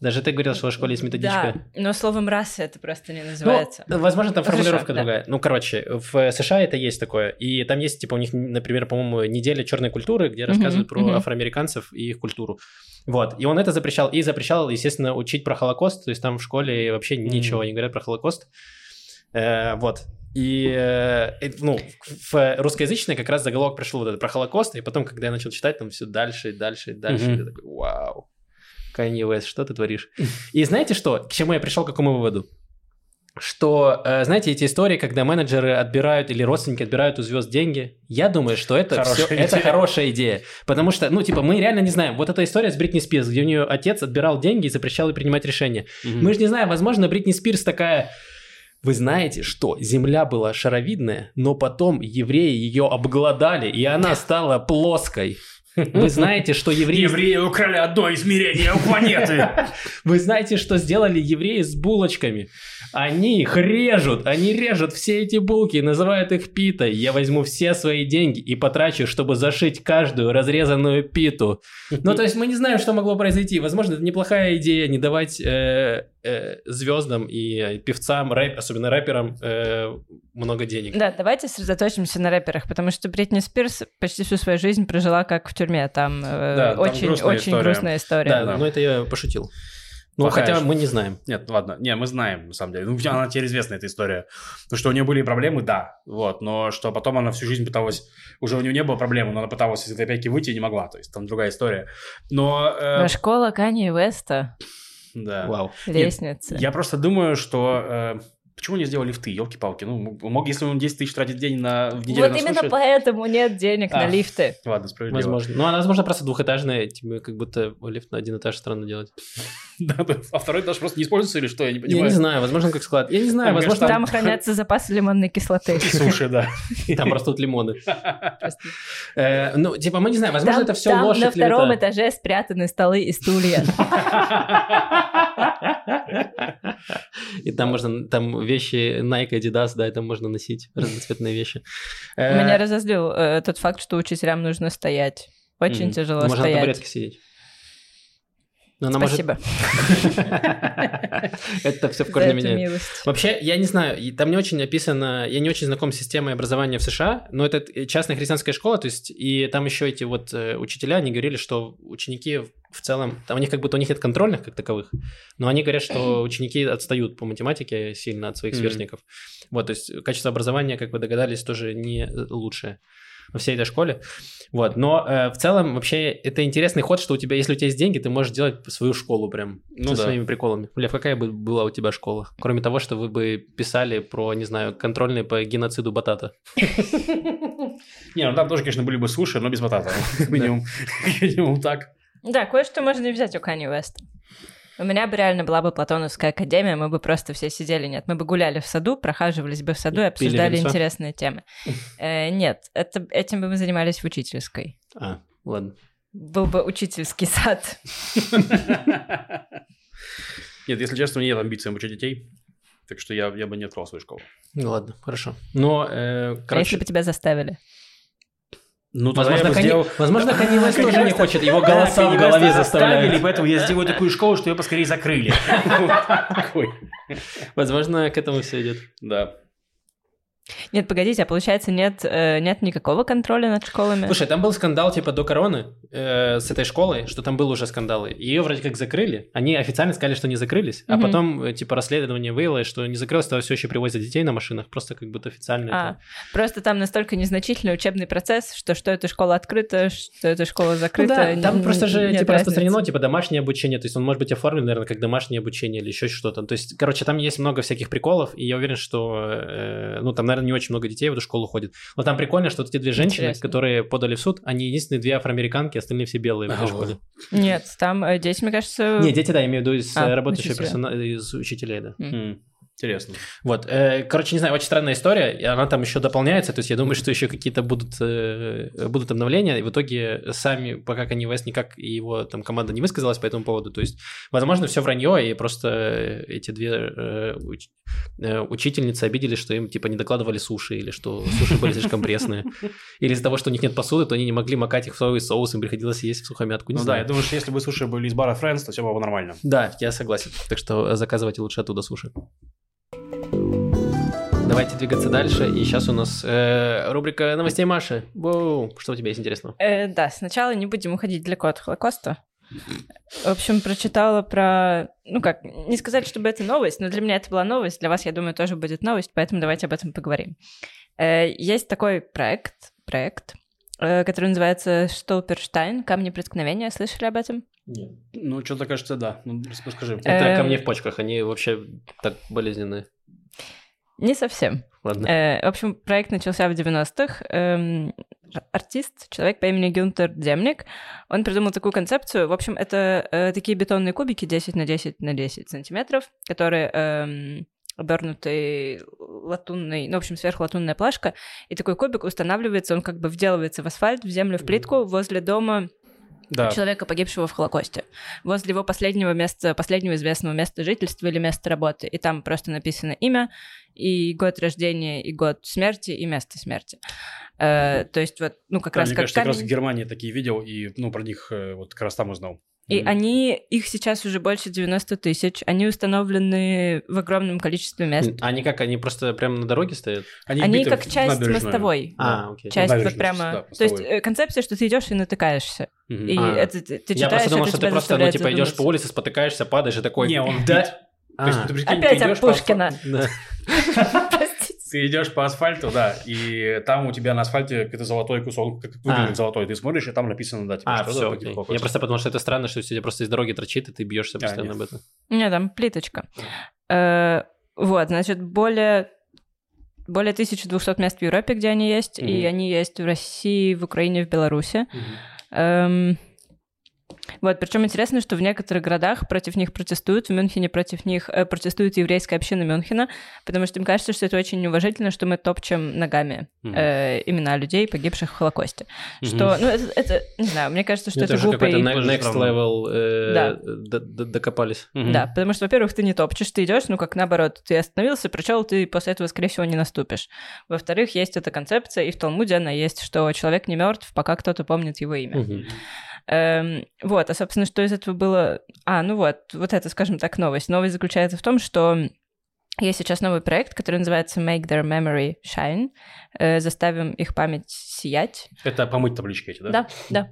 Даже ты говорил, что в школе есть методичка. Да, но словом расы это просто не называется. Ну, возможно, там Ну, хорошо, формулировка да. другая. Ну, короче, в США это есть такое. И там есть, типа, у них, например, по-моему, неделя черной культуры, где рассказывают про мгм. афроамериканцев и их культуру. Вот. И он это запрещал. И запрещал, естественно, учить про Холокост. То есть там в школе вообще ничего не говорят про Холокост. Э, вот. И, э, ну, в русскоязычной как раз заголовок пришел вот это про Холокост, и потом, когда я начал читать, там все дальше и дальше и дальше, Мгм. я такой, вау, Kanye West, что ты творишь? И знаете что? К чему я пришел, к какому выводу? Что, э, знаете, эти истории, когда менеджеры отбирают или родственники отбирают у звезд деньги, я думаю, что это Хорошая все, это идея. хорошая идея. Потому что, ну, типа, мы реально не знаем. Вот эта история с Бритни Спирс, где у нее отец отбирал деньги и запрещал ей принимать решения. Мгм. Мы же не знаем, возможно, Бритни Спирс такая... Вы знаете, что земля была шаровидная, но потом евреи ее обглодали, и она стала плоской. Вы знаете, что евреи... Евреи украли одно измерение у планеты. Вы знаете, что сделали евреи с булочками? Они их режут, они режут все эти булки называют их питой. Я возьму все свои деньги и потрачу, чтобы зашить каждую разрезанную питу. Ну, то есть мы не знаем, что могло произойти. Возможно, это неплохая идея не давать э, э, звездам и певцам, рэп, особенно рэперам, э, много денег. Да, давайте сосредоточимся на рэперах, потому что Бритни Спирс почти всю свою жизнь прожила как в тюрьме. Там э, Да, там очень, грустная очень история. грустная история. Да, да. но это я пошутил. Ну, Плохая хотя мы не знаем. Нет, ладно. Не, мы знаем, на самом деле. Ну, она теперь известна, эта история. Ну, что у нее были проблемы, да. Вот. Но что потом она всю жизнь пыталась... Уже у нее не было проблем, но она пыталась из этой опеки выйти и не могла. То есть там другая история. Но... э, Но школа Канье Уэста, да. Вау. лестница. Я просто думаю, что... э, почему не сделали лифты, елки-палки? Ну, мог, если он 10 тысяч тратит день на, в неделю Вот на именно суши- поэтому нет денег на А. лифты. Ладно, справедливо. Возможно. Ну, она, возможно, просто двухэтажная, тебе как будто лифт на один этаж странно делать. Да, да. А второй этаж просто не используется или что? Я не Я понимаю. не знаю, возможно, как склад. Я не знаю, Там, возможно, Там хранятся запасы лимонной кислоты. Суши, да. там растут лимоны. Э, Ну, типа, мы не знаем, возможно, это все там ложь на втором этаже спрятаны столы и стулья. И там можно, там вещи Nike, Adidas, да, и там можно носить разноцветные вещи. Э, Меня разозлил э, тот факт, что учителям нужно стоять. Очень тяжело Можно на стоять. табуретке сидеть. Но она может... Спасибо Это все в корне меняет. Вообще, я не знаю, там не очень описано, я не очень знаком с системой образования в США, но это частная христианская школа, то есть, и там еще эти вот э, учителя, они говорили, что ученики в целом, там у них как будто у них нет контрольных как таковых, но они говорят, что ученики отстают по математике сильно от своих сверстников. Вот, то есть качество образования, как вы догадались, тоже не лучшее во всей этой школе. Вот, но э, в целом вообще это интересный ход, что у тебя, если у тебя есть деньги, ты можешь делать свою школу прям Ну со да. своими приколами. Лев, какая бы была у тебя школа? Кроме того, что вы бы писали про, не знаю, контрольные по геноциду батата. Не, ну там тоже, конечно, были бы суши, но без батата. Минимум. Минимум так. Да, кое-что можно и взять у Кани Уэста. У меня бы реально была бы Платоновская академия, мы бы просто все сидели, нет, мы бы гуляли в саду, прохаживались бы в саду и обсуждали интересные темы. Э, нет, это, этим бы мы занимались в учительской. А, ладно. Был бы учительский сад. Нет, если честно, у меня нет амбиций обучать детей. Так что я, я бы не открыл свою школу. Ну ладно, хорошо. Но, э, А если короче, бы тебя заставили? Ну, возможно, Кани... сделал... возможно, Kanye West тоже не хочет, его Да, голоса в голове заставляют. заставили, поэтому я сделаю такую школу, что ее поскорее закрыли. Возможно, к этому все идет. Да. Нет, погодите, а получается нет, э, нет никакого контроля над школами? Слушай, там был скандал типа до короны э, с этой школой, что там был уже скандал. Ее вроде как закрыли. Они официально сказали, что не закрылись, а Мгм. потом э, типа расследование выявилось, что не закрылось, то все еще привозят детей на машинах, просто как будто официально. А, это- просто там настолько незначительный учебный процесс, что что эта школа открыта, что эта школа Ну закрыта. да, там просто же типа разницы. распространено типа домашнее обучение, то есть он может быть оформлен, наверное, как домашнее обучение или еще что-то. То есть, короче, там есть много всяких приколов, и я уверен, что, э, ну, там, наверное, не очень много детей в эту школу ходит. Но там прикольно, что вот эти две женщины, Интересно. которые подали в суд, они единственные две афроамериканки, остальные все белые в этой школе. Нет, там э, дети, мне кажется... Не, дети, да, я имею в виду из А, э, работающего учителя. персонала, из учителей, да. Интересно. Вот, э, короче, не знаю, очень странная история, и она там еще дополняется, то есть я думаю, что еще какие-то будут, э, будут обновления, и в итоге сами, пока Kanye West никак и его там команда не высказалась по этому поводу, то есть, возможно, все вранье, и просто э, эти две э, уч- э, учительницы обиделись, что им, типа, не докладывали суши, или что суши были слишком пресные, или из-за того, что у них нет посуды, то они не могли макать их в соевый соус, им приходилось есть в сухомятку, не Ну да, я думаю, что если бы суши были из бара Friends, то все было бы нормально. Да, я согласен. Так что заказывайте лучше оттуда суши. Давайте двигаться дальше. И сейчас у нас э, рубрика новостей Маши. Воу, что у тебя есть интересного? Э, да, сначала не будем уходить далеко от Холокоста. В общем, прочитала про... Ну как, не сказать, чтобы это новость, но для меня это была новость, для вас, я думаю, тоже будет новость, поэтому давайте об этом поговорим. Э, есть такой проект, проект, э, который называется Штолперштайн, «Камни преткновения». Слышали об этом? Нет. Ну, что-то кажется, да. Ну, расскажи. Это Эм. камни в почках, они вообще так болезненные. Не совсем. Ладно. Э, в общем, проект начался в 90-х. Эм, артист, человек по имени Гюнтер Демник, он придумал такую концепцию. В общем, это э, такие бетонные кубики 10 на 10 на 10 сантиметров, которые эм, обернутый латунный, ну, в общем, сверхлатунная плашка, и такой кубик устанавливается, он как бы вделывается в асфальт, в землю, в плитку возле дома Да. человека, погибшего в Холокосте, возле его последнего места, последнего известного места жительства или места работы. И там просто написано имя, и год рождения, и год смерти, и место смерти. Э, то есть вот, ну, как Да, раз мне как кажется, как раз в камень. Германии такие видел, и, ну, про них э, вот как раз там узнал. И Мгм. они, их сейчас уже больше 90 тысяч, они установлены в огромном количестве мест. Они как, они просто прямо на дороге стоят? Они вбиты как в часть набережную. мостовой. А, окей. Часть вот прямо... да, то есть э, концепция, что ты идешь и натыкаешься. Мгм. И А. это ты, ты Я читаешь, просто думал, это что ты просто, ну, типа, идешь по улице, спотыкаешься, падаешь и такой... Не, он да. вбит. То есть, А, ты прикинь, Опять асфа- Пушкина. Ты идешь по асфальту, да, и там у тебя на асфальте какой-то золотой кусок, как выглядит А. золотой. Ты смотришь, и там написано, да, типа, А, что все, за окей. Я просто подумал, что это странно, что тебе просто из дороги торчит, и ты бьешься А, постоянно нет. об этом. Не, там плиточка. Э, Вот, значит, более более 1200 мест в Европе, где они есть, и Мгм. они есть в России, в Украине, в Беларуси. Эм, Вот, причем интересно, что в некоторых городах против них протестуют, в Мюнхене против них э, протестует еврейская община Мюнхена, потому что им кажется, что это очень неуважительно, что мы топчем ногами э, имена людей, погибших в Холокосте. Что, ну, это, это, не знаю, мне кажется, что Это это, уже глупо Тоже next level э, Да. докопались. Да, потому что, во-первых, ты не топчешь, ты идешь, ну, как наоборот, ты остановился, прочел, ты после этого, скорее всего, не наступишь. Во-вторых, есть эта концепция, и в Талмуде она есть, что человек не мертв, пока кто-то помнит его имя. Эм, вот, а, собственно, что из этого было... А, ну вот, вот это, скажем так, новость. Новость заключается в том, что есть сейчас новый проект, который называется Make Their Memory Shine. Э, заставим их память сиять. Это помыть таблички эти, да? Да, да,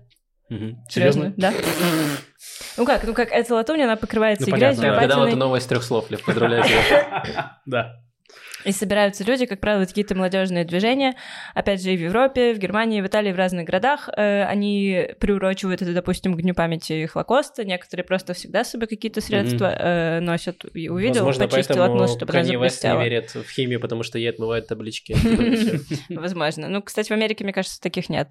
Мгм. серьезно, да. Ну как, ну как, эта латунь, она покрывается Ну, и понятно, грязью, да. и Я дал патиной. эту новость трех слов, Лев, поздравляю тебя. Да. И собираются люди, как правило, какие-то молодежные движения. Опять же, и в Европе, в Германии, в Италии, в разных городах. Э, они приурочивают это, допустим, к Дню памяти Холокоста. Некоторые просто всегда с собой какие-то средства э, носят. И увидел, Возможно, почистил, отмыл, чтобы она West не заблестела. верит в химию, потому что ей отмывают таблички. Возможно. Ну, кстати, в Америке, мне кажется, таких нет.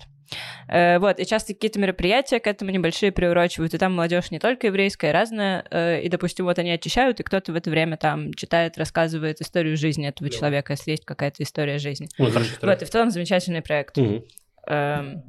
Э, вот, и часто какие-то мероприятия к этому небольшие приурочивают, и там молодежь не только еврейская, разная, э, и, допустим, вот они очищают, и кто-то в это время там читает, рассказывает историю жизни этого Да. человека, если есть какая-то история жизни. Хороший трек. Вот, и в целом замечательный проект. Мгм. Эм,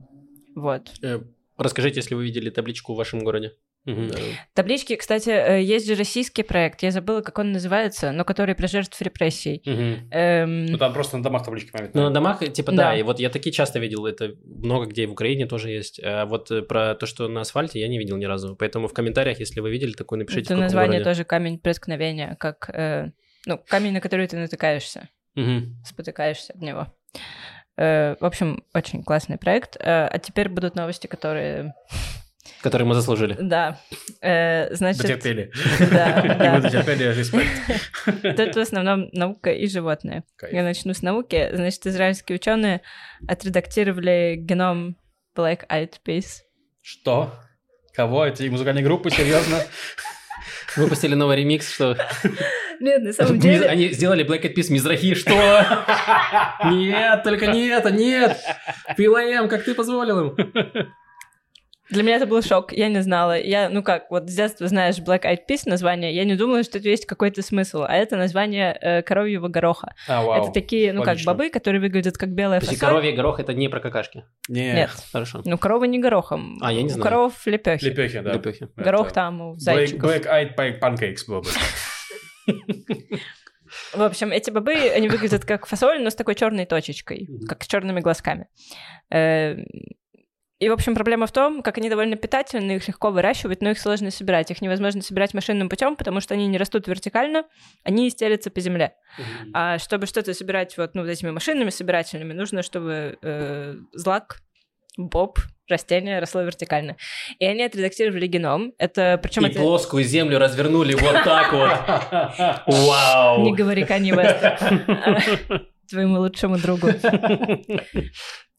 вот. Э, Расскажите, если вы видели табличку в вашем городе. Э, Таблички, кстати, э, есть же российский проект, я забыла, как он называется, но который про жертв репрессий. Эм, Ну, там просто на домах таблички память. Ну, на домах, типа, да. Да. и вот я такие часто видел, это много где в Украине тоже есть. А вот э, про то, что на асфальте, я не видел ни разу. Поэтому в комментариях, если вы видели такое, напишите, это название городе. тоже камень преткновения, как, э, ну, камень, на который ты натыкаешься. Спотыкаешься об него. Э, В общем, очень классный проект. Э, А теперь будут новости, которые... Который мы заслужили. Да. Э, Значит, Дотерпели. да, И да. вы дотерпели, респект. Тут в основном наука и животные. Кайф. Я начну с науки. Значит, израильские ученые отредактировали геном Black Eyed Peas. Что? Кого? Эти музыкальные группы, серьезно? Выпустили новый ремикс, что... Нет, на самом деле... Они сделали Black Eyed Peas Мизрахи, что? Нет, только не это, нет! PLM, как ты позволил им? Для меня это был шок, я не знала. Я, ну как, вот с детства знаешь Black Eyed Peas название, я не думала, что это есть какой-то смысл, а это название э, коровьего гороха. А, вау. Это такие, ну Логично. как, бобы, которые выглядят как белая фасоль. коровий горох это не про какашки. Не, Нет. Хорошо. Ну, коровы не горохом. А, я не У знаю. коров лепехи. Лепехи, да. Лепехи. Горох Это там у Black, зайчиков. black eyed pa- pancakes было бы. В общем, эти бобы, они выглядят как фасоль, но с такой черной точечкой, как с черными глазками. И, в общем, проблема в том, как они довольно питательны, их легко выращивать, но их сложно собирать. Их невозможно собирать машинным путем, потому что они не растут вертикально, они стелятся по земле. А чтобы что-то собирать вот, ну, вот этими машинными собирательными, нужно, чтобы э, злак, боб, растение росло вертикально. И они отредактировали геном. Это причем И это... плоскую землю развернули вот так вот. Вау! Не говори Уэст. Твоему лучшему другу.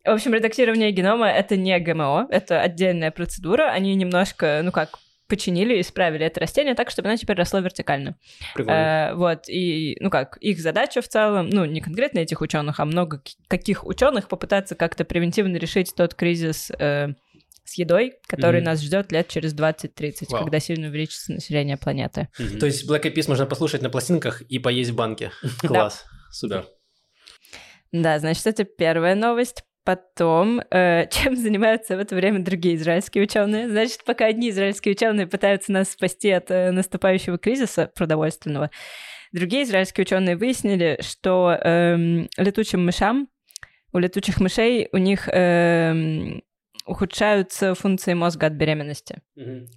В общем, редактирование генома — это не ГМО, это отдельная процедура. Они немножко, ну как, починили, исправили это растение так, чтобы оно теперь росло вертикально. Прикольно. Э, вот, и, ну как, их задача в целом, ну, не конкретно этих ученых, а много каких ученых попытаться как-то превентивно решить тот кризис э, с едой, который Мгм. нас ждет лет через 20-30, Вау. когда сильно увеличится население планеты. Мгм. То есть Black Eyed Peas можно послушать на пластинках и поесть в банке. Класс. Супер. Да, значит, это первая новость. Потом, э, чем занимаются в это время другие израильские ученые? Значит, пока одни израильские ученые пытаются нас спасти от э, наступающего кризиса продовольственного, другие израильские ученые выяснили, что эм, летучим мышам, у летучих мышей у них эм, ухудшаются функции мозга от беременности,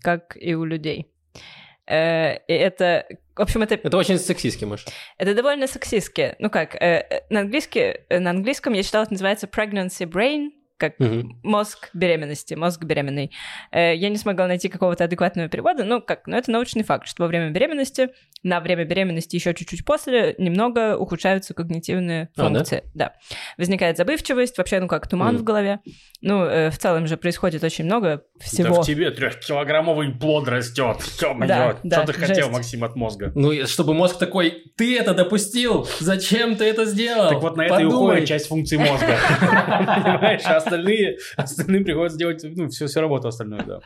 как и у людей. Э, и это, в общем, это Это очень сексистский, Маш. это довольно сексистски. Ну как, э, э, на, английски, э, на английском я читала, это называется pregnancy brain, как Мгм. мозг беременности, мозг беременный. Э, я не смогла найти какого-то адекватного перевода, ну как, но это научный факт, что во время беременности, на время беременности еще чуть-чуть после, немного ухудшаются когнитивные А, да? функции. да? Возникает забывчивость, вообще, ну как, туман Мгм. в голове. Ну, э, в целом же происходит очень много Да всего. в тебе трехкилограммовый плод растет. Да, да, Что ты хотел, жесть. Максим, от мозга? Ну, чтобы мозг такой, ты это допустил? Зачем ты это сделал? Так вот на это и Подумай». уходит часть функций мозга. Понимаешь? А остальные, остальным приходится делать ну, всю, всю работу остальную, да.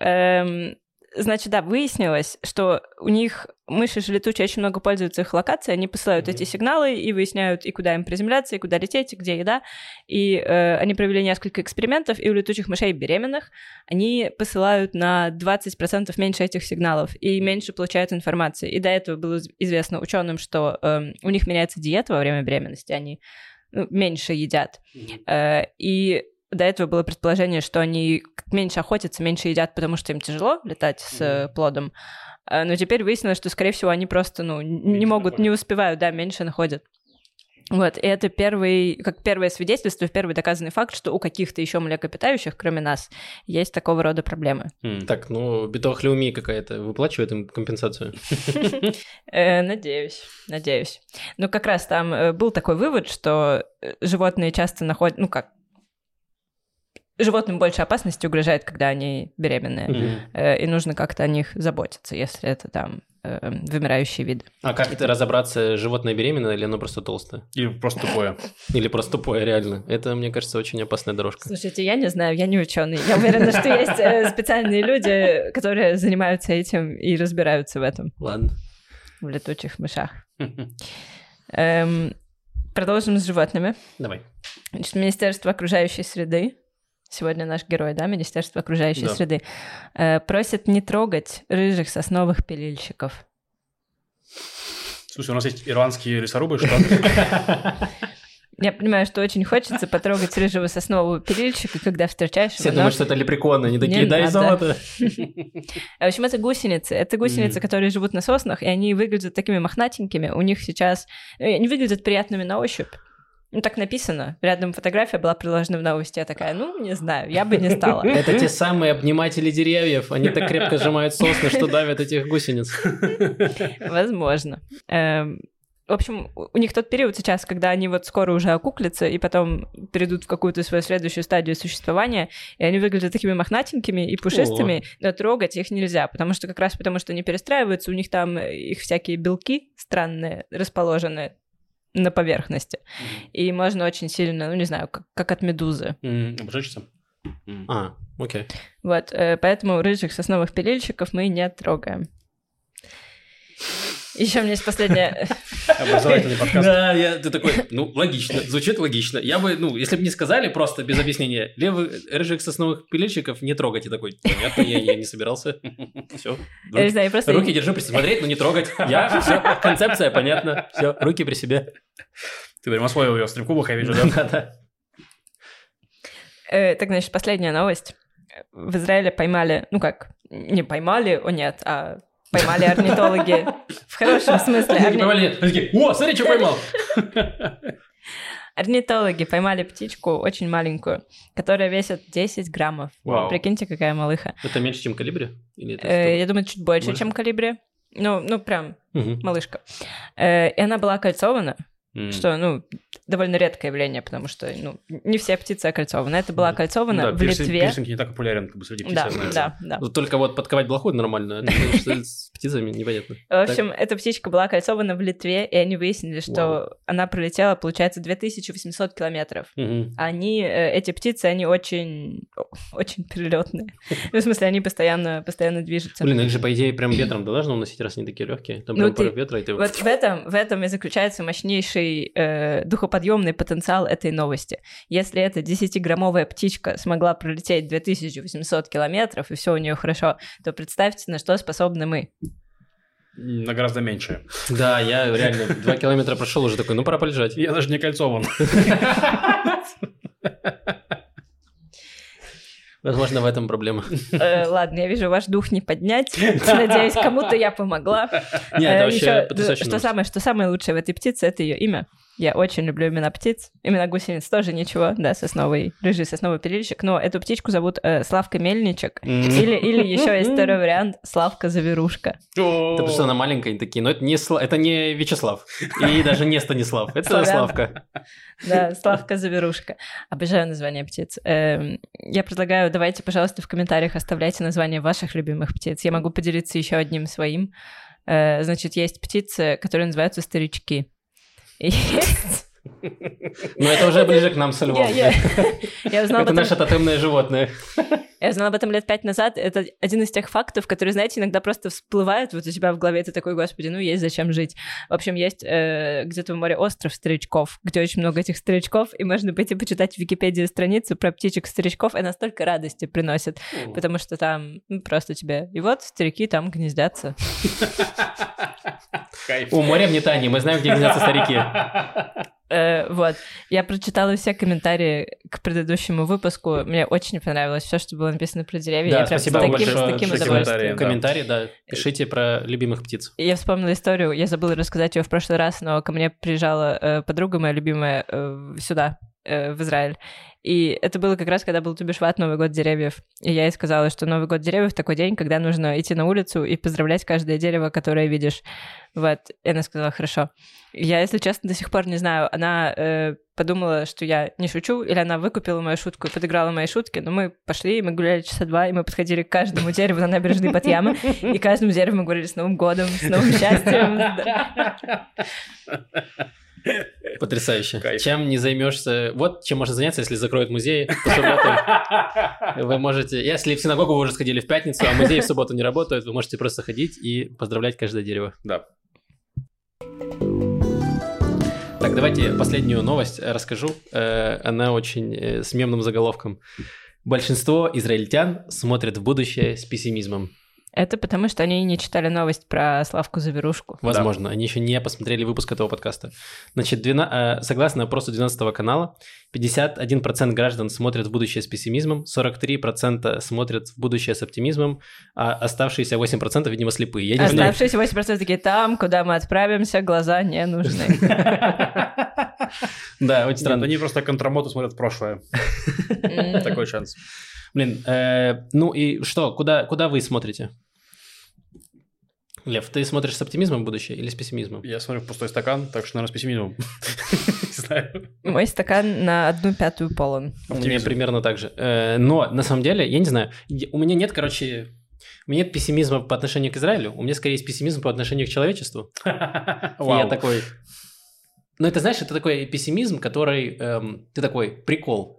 Эм, значит, да, выяснилось, что у них мыши же летучие очень много пользуются их локацией, они посылают эти сигналы и выясняют, и куда им приземляться, и куда лететь, и где еда. И э, они провели несколько экспериментов, и у летучих мышей беременных они посылают на 20% меньше этих сигналов и меньше получают информации. И до этого было из- известно ученым, что эм, у них меняется диета во время беременности, они ну, меньше едят. Э, И до этого было предположение, что они меньше охотятся, меньше едят, потому что им тяжело летать с э, плодом. Э, Но теперь выяснилось, что, скорее всего, они просто ну, не могут, не находят. успевают, да, меньше находят. Вот, и это первый, как первое свидетельство, первый доказанный факт, что у каких-то еще млекопитающих, кроме нас, есть такого рода проблемы. Так, ну, Битохлеумия какая-то выплачивает им компенсацию. Э, Надеюсь, надеюсь. Ну, как раз там э, был такой вывод, что животные часто находят, ну как, животным больше опасности угрожает, когда они беременные. Э, и нужно как-то о них заботиться, если это там э, вымирающие виды. А как это разобраться, животное беременное или оно просто толстое? И просто тупое. Или просто тупое, реально? Это, мне кажется, очень опасная дорожка. Слушайте, я не знаю, я не ученый. Я уверена, что есть э, специальные люди, которые занимаются этим и разбираются в этом, Ладно. в летучих мышах. Эм, продолжим с животными. Давай. Значит, Министерство окружающей среды, сегодня наш герой, да, Министерство окружающей Да. среды, э, просит не трогать рыжих сосновых пилильщиков. Слушай, у нас есть ирландские лесорубы, что? Я понимаю, что очень хочется потрогать рыжего соснового пилильщика, когда встречаешь Все его, думают, что это лепреконы, они такие, Не дай надо. золото. В общем, это гусеницы. Это гусеницы, которые живут на соснах, и они выглядят такими мохнатенькими. У них сейчас... э, Они выглядят приятными на ощупь. Ну, так написано. Рядом фотография была приложена в новости. Я такая, ну, не знаю, я бы не стала. Это те самые обниматели деревьев. Они так крепко сжимают сосны, что давят этих гусениц. Возможно. Эм, В общем, у них тот период сейчас, когда они вот скоро уже окуклятся и потом перейдут в какую-то свою следующую стадию существования, и они выглядят такими мохнатенькими и пушистыми, но трогать их нельзя, потому что как раз потому, что они перестраиваются, у них там их всякие белки странные расположены на поверхности. И можно очень сильно, ну не знаю, как, как от медузы. М, Обжечься? М. А, окей. Вот, э, поэтому рыжих сосновых пилильщиков мы не трогаем. Еще у меня есть последняя... Образовательный подкаст. Да, я, ты такой, ну, логично, звучит логично. Я бы, ну, если бы не сказали просто без объяснения, левых рыжих сосновых пилильщиков не трогать. И такой, понятно, я, я не собирался. Все. Я не знаю, я просто... Руки держи, смотреть, но не трогать. Я, все, концепция понятна. Все, руки при себе. Ты прям освоил ее в стрип-клубах, я вижу, да? Да-да. Э, так, значит, последняя новость. В Израиле поймали, ну как, не поймали, о нет, а поймали орнитологи в хорошем смысле. Они орни- поймали, они такие, о, смотри, что поймал. Орнитологи поймали птичку очень маленькую, которая весит 10 граммов. Вау. Прикиньте, какая малыха. Это меньше, чем калибри? Или это Э, я думаю, чуть больше, Больше? чем калибри. Ну, ну, прям Мгм. малышка. Э, и она была окольцована, М. что, ну, довольно редкое явление, потому что, ну, не все птицы окольцованы. Это была окольцована Да, в пирсинг- Литве. Пирсинг не так популярен как бы среди птиц, Да, я да, да. Ну, Только вот подковать блоху нормально, а с птицами непонятно. В общем, эта птичка была окольцована в Литве, и они выяснили, что она пролетела, получается, 2800 километров. Они, э, эти птицы, они очень, очень перелетные. Ну, в смысле, они постоянно, постоянно движутся. Блин, их же, по идее, прям ветром да, должно уносить, раз они такие легкие. Там Ну, прям порыв ветра, и ты... Вот в этом, в этом и заключается мощнейший э, духоподъемный потенциал этой новости. Если эта 10-граммовая птичка смогла пролететь 2800 километров, и все у нее хорошо, то представьте, на что способны мы. На гораздо меньше. Да, я реально два километра прошел уже такой, ну пора полежать. Я даже не кольцован. Возможно, в этом проблема. Э, ладно, я вижу, ваш дух не поднять. Надеюсь, кому-то я помогла. Не, Э, это вообще Что новость. самое, что самое лучшее в этой птице, это ее имя. Я очень люблю имена птиц. Имена гусениц тоже ничего, да, сосновый, рыжий сосновый перильщик. Но эту птичку зовут э, Славка Мельничек. Или, или еще есть второй вариант Славка Заверушка. Это потому что она маленькая, они такие, но это не, Сла- это не Вячеслав, и даже не Станислав, это Славян. Славка. Да, Славка Заверушка. Обожаю название птиц. Эм, Я предлагаю, давайте, пожалуйста, в комментариях оставляйте название ваших любимых птиц. Я могу поделиться еще одним своим. Э, Значит, есть птицы, которые называются старички. Есть- Но это уже ближе к нам со львом. Я- узнала Это наше тотемное животное. Я узнала об этом лет пять назад. Это один из тех фактов, которые, знаете, иногда просто всплывают вот у тебя в голове. Ты такой, господи, ну есть зачем жить. В общем, есть э, где-то в море остров старичков, где очень много этих старичков, и можно пойти почитать в Википедии страницу про птичек-старичков, и она столько радости приносит, потому что там ну, просто тебе... И вот старики там гнездятся. У моря в Нетании, мы знаем, где гнездятся старики. Э, вот. Я прочитала все комментарии к предыдущему выпуску. Мне очень понравилось все, что было написано про деревья. Да, я прям с спасибо таким, большое с таким за удовольствием. комментарии. Да. Комментарии, да. Пишите про любимых птиц. Я вспомнила историю, я забыла рассказать ее в прошлый раз, но ко мне приезжала э, подруга моя любимая э, сюда, э, в Израиль. И это было как раз, когда был Тубишват, Новый год деревьев. И я ей сказала, что Новый год деревьев такой день, когда нужно идти на улицу и поздравлять каждое дерево, которое видишь. Вот. И она сказала, хорошо. Я, если честно, до сих пор не знаю, она э, подумала, что я не шучу, или она выкупила мою шутку и подыграла моей шутке, но мы пошли, и мы гуляли часа два, и мы подходили к каждому дереву на набережной Батьямы, и каждому дереву мы говорили с Новым годом, с новым счастьем. Потрясающе. Кайф. Чем не займешься... Вот чем можно заняться, если закроют музей по субботам. Вы можете... Если в синагогу вы уже сходили в пятницу, а музей в субботу не работает, вы можете просто ходить и поздравлять каждое дерево. Да. Так, давайте последнюю новость расскажу. Э, Она очень э, с мемным заголовком. Большинство израильтян смотрят в будущее с пессимизмом. Это потому, что они не читали новость про Славку Заверушку. Возможно, они еще не посмотрели выпуск этого подкаста. Значит, двена- э, согласно опросу 12 канала, 51% граждан смотрят в будущее с пессимизмом, 43% смотрят в будущее с оптимизмом, а оставшиеся 8% видимо слепые. Я не знаю. Оставшиеся 8% такие, там, куда мы отправимся, глаза не нужны. Да, очень странно. они просто контрамоту смотрят в прошлое. Такой шанс. Блин, э, ну и что, куда, куда вы смотрите? Лев, ты смотришь с оптимизмом в будущее или с пессимизмом? Я смотрю в пустой стакан, так что, наверное, с пессимизмом. Не знаю. Мой стакан на одну пятую полон. Мне Оптимизм. примерно так же. Э, Но на самом деле, я не знаю, у меня нет, короче, у меня нет пессимизма по отношению к Израилю, у меня скорее есть пессимизм по отношению к человечеству. Я такой... Ну, это, знаешь, это такой пессимизм, который... эм, ты такой, прикол.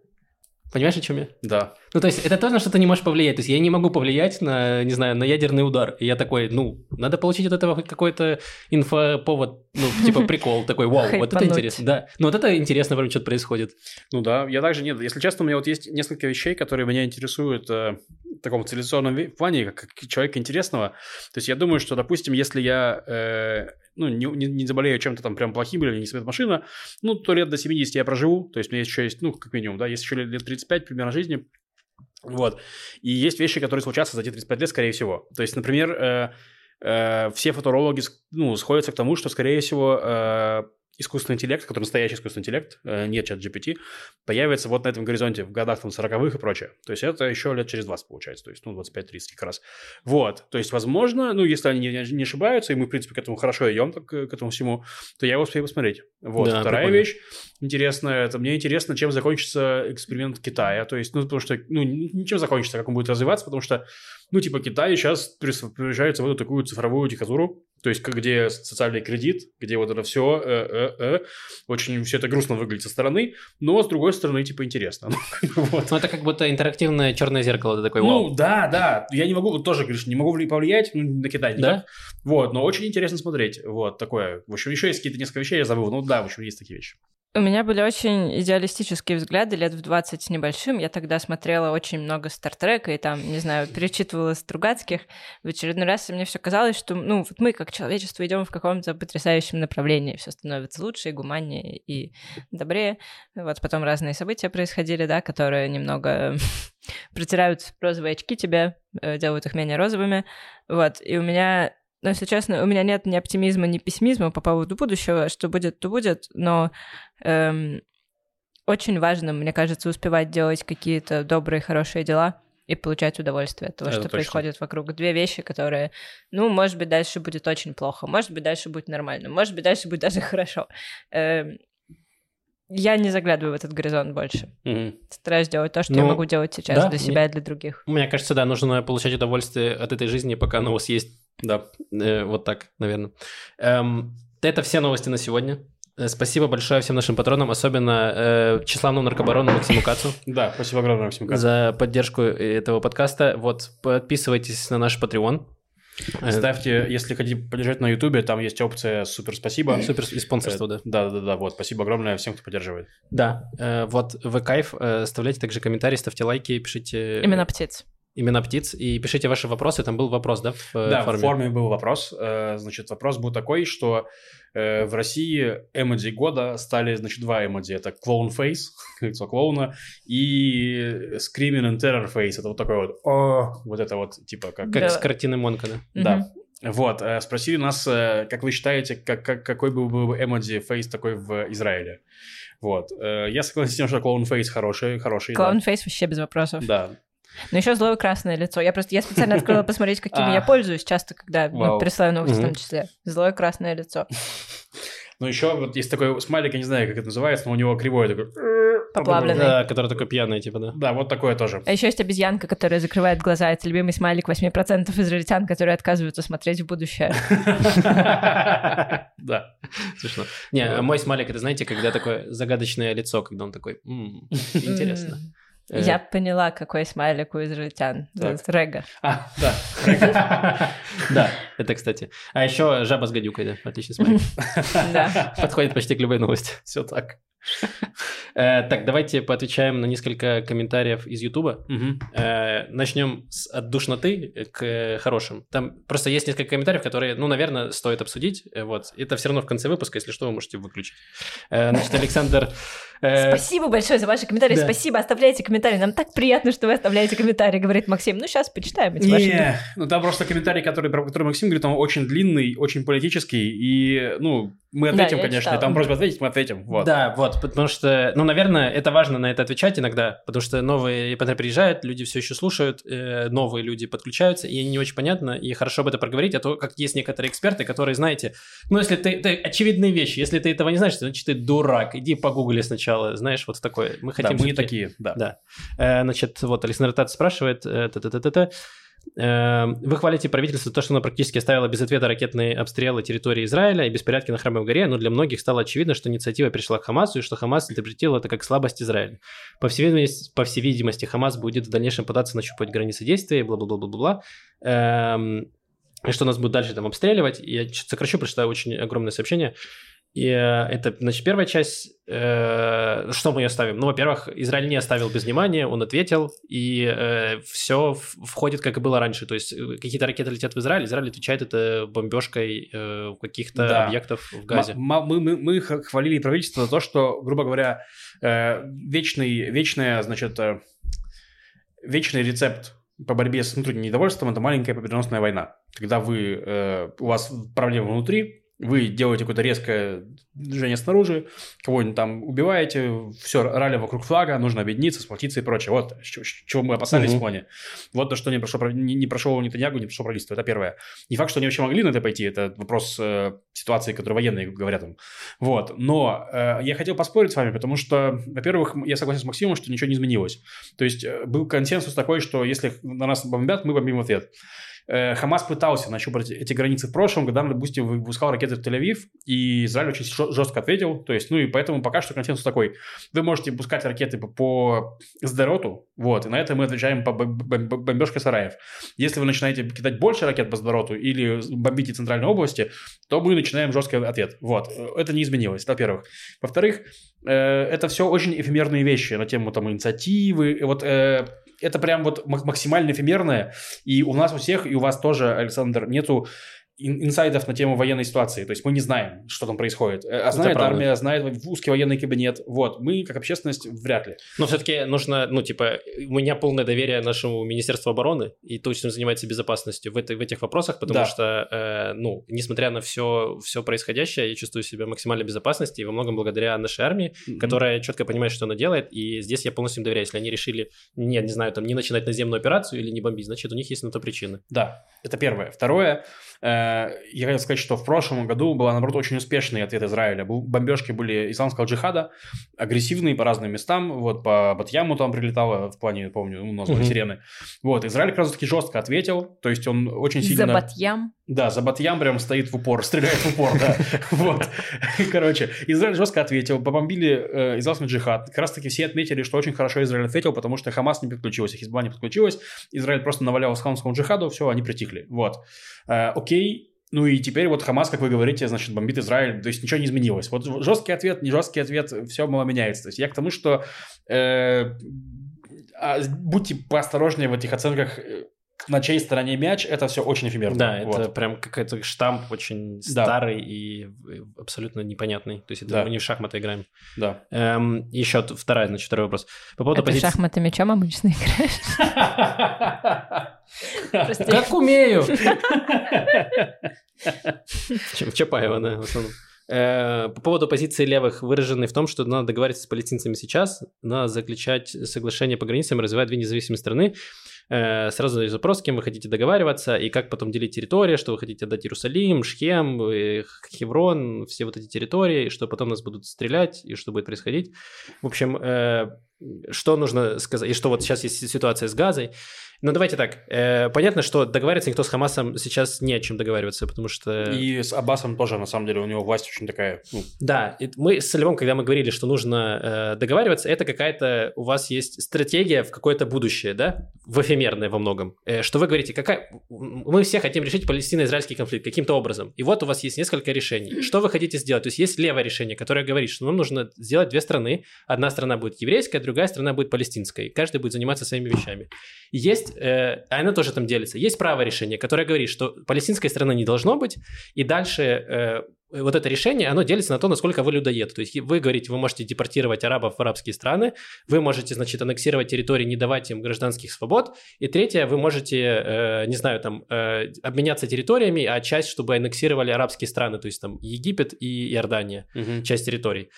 Понимаешь, о чем я? Да. Ну, то есть, это то, на что ты не можешь повлиять. То есть, я не могу повлиять на, не знаю, на ядерный удар. И я такой, ну, надо получить от этого хоть какой-то инфоповод, ну, типа прикол такой, вау, вот это интересно. Да, ну, вот это интересно, прям что-то происходит. Ну да, я также нет. Если честно, у меня вот есть несколько вещей, которые меня интересуют э, в таком цивилизационном ви- плане, как, как человека интересного. То есть я думаю, что, допустим, если я э, ну, не, не- не заболею чем-то там прям плохим или не светит машина, ну, то лет до 70 я проживу. То есть у меня еще есть, ну, как минимум, да, есть еще лет 35 примерно жизни. Вот. И есть вещи, которые случатся за эти 35 лет, скорее всего. То есть, например, э, э, все футурологи с- ну, сходятся к тому, что, скорее всего, э, искусственный интеллект, который настоящий искусственный интеллект, э, нет чат GPT, появится вот на этом горизонте в годах там 40-х и прочее. То есть это еще лет через 20 получается, то есть ну 25-30 как раз. Вот, то есть возможно, ну если они не, не ошибаются, и мы в принципе к этому хорошо идем, так, к этому всему, то я успею посмотреть. Вот, да, вторая прикольно. вещь интересная, это мне интересно, чем закончится эксперимент Китая, то есть, ну потому что, ну ничем закончится, как он будет развиваться, потому что ну, типа, Китай сейчас превращается в эту такую цифровую диктатуру, то есть, где социальный кредит, где вот это все, э, э, э, очень все это грустно выглядит со стороны, но с другой стороны, типа, интересно. Вот. Ну, это как будто интерактивное черное зеркало, ты такой, вау. Ну, да, да, я не могу, вот тоже, говоришь, не могу повлиять ну, на Китай никак. Да? Вот, но очень интересно смотреть, вот, такое. В общем, еще есть какие-то несколько вещей, я забыл, ну, да, в общем, есть такие вещи. У меня были очень идеалистические взгляды лет в 20 с небольшим. Я тогда смотрела очень много Стартрека и там, не знаю, перечитывала Стругацких. В очередной раз мне все казалось, что ну, вот мы как человечество идем в каком-то потрясающем направлении. Все становится лучше и гуманнее и добрее. Вот потом разные события происходили, да, которые немного протирают розовые очки тебе, э, делают их менее розовыми. Вот. И у меня но, если честно, у меня нет ни оптимизма, ни пессимизма по поводу будущего. Что будет, то будет. Но эм, очень важно, мне кажется, успевать делать какие-то добрые, хорошие дела и получать удовольствие от того, Это что точно. происходит вокруг. Две вещи, которые, ну, может быть, дальше будет очень плохо, может быть, дальше будет нормально, может быть, дальше будет даже хорошо. Эм, я не заглядываю в этот горизонт больше. Mm-hmm. Стараюсь делать то, что ну, я могу делать сейчас да, для себя мне, и для других. Мне кажется, да, нужно получать удовольствие от этой жизни, пока она у вас есть да, э, вот так, наверное. Эм, это все новости на сегодня. Э, спасибо большое всем нашим патронам, особенно э, тщеславному наркобарону Максиму Кацу. Да, спасибо огромное, Максим Кацу. За поддержку этого подкаста. Вот, подписывайтесь на наш Patreon. Э, Ставьте, если хотите поддержать на Ютубе, там есть опция «Супер спасибо». Супер и спонсорство, э, да. Да-да-да, вот, спасибо огромное всем, кто поддерживает. Да, вот вы кайф, оставляйте также комментарии, ставьте лайки, пишите... Именно птиц имена птиц, и пишите ваши вопросы. Там был вопрос, да, в э, да, форме? в форме был вопрос. Э, значит, вопрос был такой, что э, в России эмодзи года стали, значит, два эмодзи. Это клоун фейс, лицо клоуна, и screaming and terror face. Это вот такой вот, о, вот это вот, типа, как... Как да. с картины Монка, да? Да. Вот, спросили нас, как вы считаете, как, как, какой был бы эмодзи face такой в Израиле? Вот. Я согласен с тем, что clown face хороший, хороший. Clown face вообще без вопросов. Да. Но еще злое красное лицо. Я просто я специально открыла посмотреть, какими я пользуюсь часто, когда ну, присылаю новости в том числе. Злое красное лицо. Ну, еще вот есть такой смайлик, я не знаю, как это называется, но у него кривой такой... Поплавленный. Да, который такой пьяный, типа, да. Да, вот такое тоже. А еще есть обезьянка, которая закрывает глаза. Это любимый смайлик 8% израильтян, которые отказываются смотреть в будущее. Да. Смешно. Не, мой смайлик, это, знаете, когда такое загадочное лицо, когда он такой, интересно. Э, Я поняла, какой смайлик у израильтян. Рега. А, да. Да, это, кстати. А еще жаба с гадюкой, да, отличный смайлик. Да. Подходит почти к любой новости. Все так. Э, так, давайте поотвечаем на несколько комментариев из Ютуба. Э, начнем с от душноты к хорошим. Там просто есть несколько комментариев, которые, ну, наверное, стоит обсудить. Вот. Это все равно в конце выпуска, если что, вы можете выключить. Значит, Александр Э, Спасибо большое за ваши комментарии. Спасибо, оставляйте комментарии. Нам так приятно, что вы оставляете комментарии, говорит Максим. Ну, сейчас почитаем эти ваши. Не, ну там просто комментарий, который, про который Максим говорит, он очень длинный, очень политический. И, ну, мы ответим, да, конечно. Читала. Там просьба ответить, мы ответим. Вот. Да, вот, потому что, ну, наверное, это важно на это отвечать иногда, потому что новые репортеры приезжают, люди все еще слушают, э, новые люди подключаются, и не очень понятно, и хорошо об этом проговорить, а то, как есть некоторые эксперты, которые, знаете, ну, если ты, ты очевидные вещи, если ты этого не знаешь, значит, ты дурак, иди погугли сначала, знаешь, вот такое. Мы хотим... Да, мы не такие, да. Да. Э, значит, вот Александр Тат спрашивает, э, та -та -та -та -та, вы хвалите правительство то, что оно практически оставило без ответа ракетные обстрелы территории Израиля и беспорядки на Храмовой горе, но для многих стало очевидно, что инициатива пришла к Хамасу и что Хамас интерпретировал это как слабость Израиля. По всей видимости, по всей видимости Хамас будет в дальнейшем пытаться нащупать границы действия и бла-бла-бла-бла-бла. Эм, и что нас будет дальше там обстреливать. Я сокращу, прочитаю очень огромное сообщение. И э, это, значит, первая часть, э, что мы ее оставим? Ну, во-первых, Израиль не оставил без внимания, он ответил, и э, все входит, как и было раньше. То есть э, какие-то ракеты летят в Израиль, Израиль отвечает это бомбежкой э, каких-то да. объектов в Газе. Мы, мы, мы хвалили правительство за то, что, грубо говоря, э, вечный, вечная, значит, э, вечный рецепт по борьбе с внутренним недовольством – это маленькая победоносная война. Когда вы, э, у вас проблемы внутри, вы делаете какое-то резкое движение снаружи, кого-нибудь там убиваете, все, ралли вокруг флага, нужно объединиться, сплотиться и прочее. Вот чего мы опасались угу. в плане. Вот то, что не прошел, не, не прошел Нетаньягу, не прошло правительство. Это первое. Не факт, что они вообще могли на это пойти, это вопрос э, ситуации, которую военные говорят им. Вот. Но э, я хотел поспорить с вами, потому что, во-первых, я согласен с Максимом, что ничего не изменилось. То есть э, был консенсус такой, что если на нас бомбят, мы бомбим в ответ. Э, Хамас пытался нащупать эти границы в прошлом, когда, допустим, выпускал ракеты в Тель-Авив, и Израиль очень жестко ответил. То есть, ну и поэтому пока что консенсус такой. Вы можете пускать ракеты по Сдероту, вот, и на это мы отвечаем по бомбежке сараев. Если вы начинаете кидать больше ракет по Сдероту или бомбите центральной области, то мы начинаем жесткий ответ. Вот, это не изменилось, во-первых. Во-вторых, э, это все очень эфемерные вещи на тему там инициативы. Вот э, это прям вот максимально эфемерное. И у нас у всех, и у вас тоже, Александр, нету инсайдов на тему военной ситуации. То есть мы не знаем, что там происходит. Э, а знает армия, знает узкий военный кабинет. Вот. Мы, как общественность, вряд ли. Но все-таки нужно, ну, типа, у меня полное доверие нашему Министерству обороны и то, чем занимается безопасностью в, это, в этих вопросах, потому да. что, э, ну, несмотря на все, все происходящее, я чувствую себя в максимальной безопасности и во многом благодаря нашей армии, mm-hmm. которая четко понимает, что она делает, и здесь я полностью им доверяю. Если они решили, не, не знаю, там, не начинать наземную операцию или не бомбить, значит, у них есть на то причины. Да, это первое. Второе, я хотел сказать, что в прошлом году была, наоборот, очень успешный ответ Израиля. Бомбежки были исламского джихада, агрессивные по разным местам. Вот по Батьяму там прилетало, в плане, помню, ну, назвали mm-hmm. сирены. Вот, Израиль как раз таки жестко ответил. То есть он очень сильно... За Батьям? Да, за Батьям прям стоит в упор, стреляет в упор, да. Вот. Короче, Израиль жестко ответил, побомбили э, исламский джихад. Как раз таки все отметили, что очень хорошо Израиль ответил, потому что Хамас не подключилась, Хизбалла не подключилась. Израиль просто навалял исламскому джихаду, все, они притихли. Вот. Окей, ну и теперь вот Хамас, как вы говорите, значит, бомбит Израиль, то есть ничего не изменилось. Вот жесткий ответ, не жесткий ответ, все мало меняется. То есть я к тому, что э, а, будьте поосторожнее в этих оценках э, на чьей стороне мяч, это все очень эфемерно. Да, вот. это прям какой-то штамп очень да. старый и абсолютно непонятный. То есть это да. мы не в шахматы играем. Да. Эм, еще вторая, значит, второй вопрос. По поводу это позиции... шахматы мячом обычно играешь? Как умею. Чапаева, да, в основном. Э, по поводу позиции левых, выраженной в том, что надо договариваться с палестинцами сейчас, надо заключать соглашение по границам, развивать две независимые страны. Э, сразу задаю запрос, с кем вы хотите договариваться и как потом делить территории, что вы хотите отдать Иерусалим, Шхем, э, Хеврон, все вот эти территории, что потом нас будут стрелять и что будет происходить. В общем, что нужно сказать, и что вот сейчас есть ситуация с Газой. Ну, давайте так. Э, понятно, что договариваться никто с Хамасом сейчас не о чем договариваться, потому что... И с Аббасом тоже, на самом деле, у него власть очень такая... Ну... Да, мы с Львом, когда мы говорили, что нужно э, договариваться, это какая-то... У вас есть стратегия в какое-то будущее, да? В эфемерное во многом. Э, что вы говорите, какая... Мы все хотим решить палестино-израильский конфликт каким-то образом. И вот у вас есть несколько решений. Что вы хотите сделать? То есть есть левое решение, которое говорит, что нам нужно сделать две страны. Одна страна будет еврейская, другая страна будет палестинская. И каждый будет заниматься своими вещами. Есть э, она тоже там делится, есть правое решение, которое говорит, что палестинской страны не должно быть, и дальше э, вот это решение, оно делится на то, насколько вы людоед. То есть вы говорите, вы можете депортировать арабов в арабские страны, вы можете, значит, аннексировать территории, не давать им гражданских свобод, и третье, вы можете, э, не знаю, там, э, обменяться территориями, а часть, чтобы аннексировали арабские страны, то есть там Египет и Иордания, угу. часть территорий.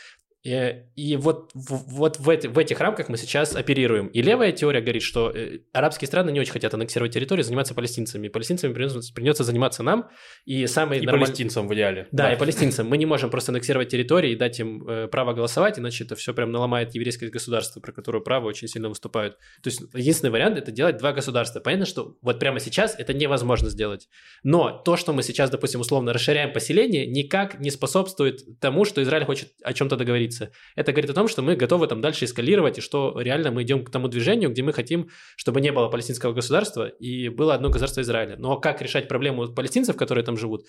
И, э, и вот, вот в, эти, в этих рамках мы сейчас оперируем. И левая теория говорит, что э, арабские страны не очень хотят аннексировать территорию, заниматься палестинцами. Палестинцами придется, придется заниматься нам. И самые и нормаль... палестинцам в идеале. Да, да, и палестинцам. Мы не можем просто аннексировать территории и дать им э, право голосовать, иначе это все прям наломает еврейское государство, про которое право очень сильно выступают. То есть единственный вариант это делать два государства. Понятно, что вот прямо сейчас это невозможно сделать. Но то, что мы сейчас, допустим, условно расширяем поселение, никак не способствует тому, что Израиль хочет о чем-то договориться говорится. Это говорит о том, что мы готовы там дальше эскалировать, и что реально мы идем к тому движению, где мы хотим, чтобы не было палестинского государства и было одно государство Израиля. Но как решать проблему палестинцев, которые там живут,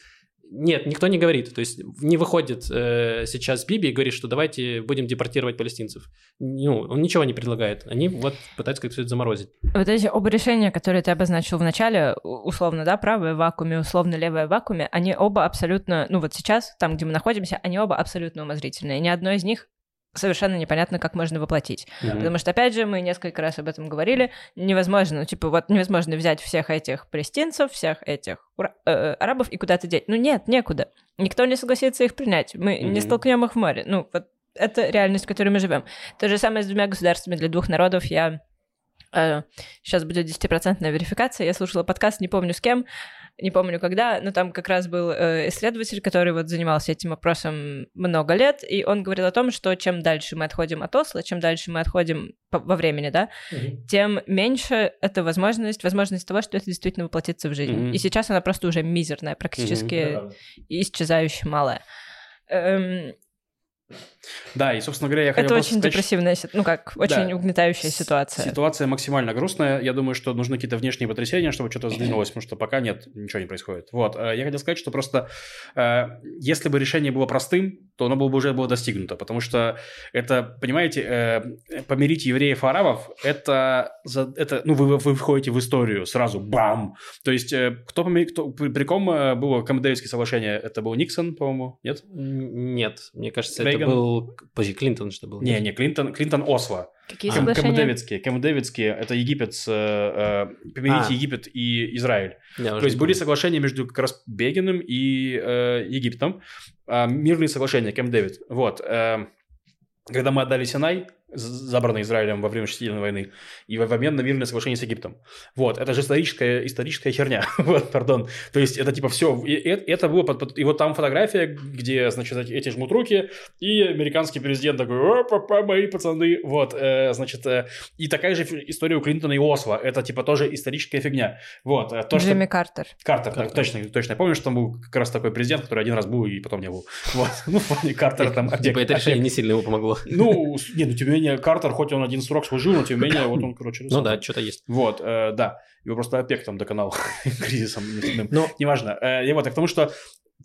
нет, никто не говорит. То есть не выходит э, сейчас Биби и говорит, что давайте будем депортировать палестинцев. Ну, он ничего не предлагает. Они вот пытаются как-то все это заморозить. Вот эти оба решения, которые ты обозначил в начале, условно, да, правое в вакууме, условно левое в вакууме, они оба абсолютно, ну вот сейчас, там, где мы находимся, они оба абсолютно умозрительные. Ни одно из них совершенно непонятно, как можно воплотить. Мгм. Потому что, опять же, мы несколько раз об этом говорили, невозможно, ну, типа, вот невозможно взять всех этих палестинцев, всех этих ура- э, арабов и куда-то деть. Ну, нет, некуда. Никто не согласится их принять. Мы не Мгм. столкнем их в море. Ну, вот это реальность, в которой мы живем. То же самое с двумя государствами для двух народов. Я сейчас будет 10% верификация. Я слушала подкаст, не помню с кем, не помню когда, но там как раз был э, исследователь, который вот занимался этим вопросом много лет, и он говорил о том, что чем дальше мы отходим от Осло, чем дальше мы отходим во времени, да, Мгм. тем меньше это возможность, возможность того, что это действительно воплотится в жизнь. Мгм. И сейчас она просто уже мизерная, практически исчезающе малая. Эм, Да, и, собственно говоря, я хотел это очень сказать, депрессивная, си- ну как, очень Да. угнетающая ситуация. Ситуация максимально грустная. Я думаю, что нужны какие-то внешние потрясения, чтобы что-то сдвинулось, потому что пока нет, ничего не происходит. Вот. э, Я хотел сказать, что просто э, если бы решение было простым, то оно было бы уже было достигнуто, потому что это, понимаете, э, помирить евреев и арабов, это, за- это ну, вы, вы входите в историю сразу, бам! То есть, э, кто, кто при, при ком э, было Камп-Дэвидское соглашение? Это был Никсон, по-моему, нет? Нет, мне кажется, Рейган? это был... Подожди, Клинтон что был? Не, не, Клинтон, Клинтон Осло. Какие А, Кэм- соглашения? Кэмп-Дэвидские. Кэмп-Дэвидские – это Египет, с, э, э, помирить А. Египет и Израиль. Я То есть были соглашения между как раз Бегиным и э, Египтом, а, мирные соглашения, Кэмп Дэвид. Вот. э, когда мы отдали Синай, з- забранный Израилем во время шестидневной войны, и в обмен на мирное соглашение с Египтом. Вот, это же историческая, историческая херня, вот, пардон. То есть это типа все, и, и- это было, под- под- и вот там фотография, где, значит, эти, жмут руки, и американский президент такой, о, папа, мои пацаны, вот, э, значит, э, и такая же история у Клинтона и Осло, это типа тоже историческая фигня, вот. э, То, что- Джимми Картер. Картер, да, Картер. точно, точно. Я помню, что там был как раз такой президент, который один раз был и потом не был. Вот. Ну, плане Картера там... Типа это решение не сильно ему помогло. Ну, с- не, ну, тем не менее, Картер, хоть он один срок служил, но тем не менее, вот он, короче... Ну да, что-то есть. Вот, э, да. Его просто опек там доконал кризисом. Но Неважно. Э, вот, и к тому, что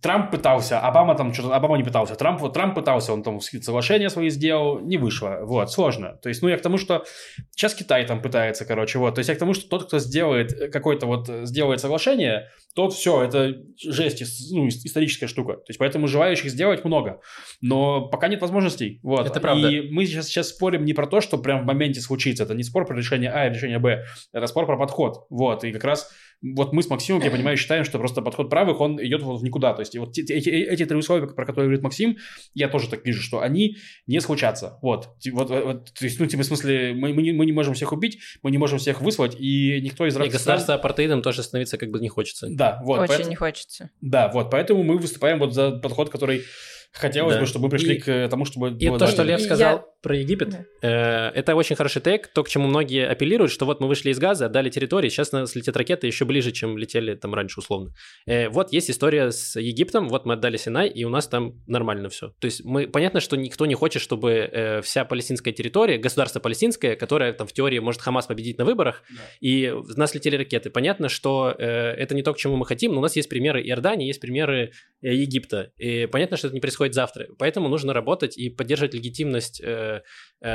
Трамп пытался, Обама там что-то, Обама не пытался, Трамп, вот Трамп пытался, он там соглашения свои сделал, не вышло, вот, сложно. То есть, ну, я к тому, что сейчас Китай там пытается, короче, вот, то есть я к тому, что тот, кто сделает э, какой-то вот, э, сделает соглашение, тот все, это жесть, ну, ис- историческая штука. То есть, поэтому желающих сделать много, но пока нет возможностей, вот. Это правда. И мы сейчас, сейчас спорим не про то, что прям в моменте случится, это не спор про решение А и решение Б, это спор про подход, вот, и как раз вот мы с Максимом, я понимаю, считаем, что просто подход правых, он идет вот в никуда. То есть вот эти, эти три условия, про которые говорит Максим, я тоже так вижу, что они не случатся. Вот. Вот, вот, то есть, ну, типа, в смысле, мы, мы, не, мы не можем всех убить, мы не можем всех выслать, и никто из и государство стран- апартеидом тоже становиться как бы не хочется. Да, вот. Очень поэтому- не хочется. Да, вот. Поэтому мы выступаем вот за подход, который хотелось Да. бы, чтобы мы пришли И- к тому, чтобы... И было то, что. Лев Я- сказал про Египет, Да. э, это очень хороший тейк, то, к чему многие апеллируют, что вот мы вышли из газа, отдали территории, сейчас на нас летят ракеты еще ближе, чем летели там раньше условно. Э, вот есть история с Египтом, вот мы отдали Синай, и у нас там нормально все. То есть мы, понятно, что никто не хочет, чтобы э, вся палестинская территория, государство палестинское, которое там в теории может Хамас победить на выборах, Да. и в нас летели ракеты. Понятно, что это не то, к чему мы хотим, но у нас есть примеры Иордании, есть примеры Египта. И понятно, что это не происходит завтра. Поэтому нужно работать и поддерживать легитимность, э,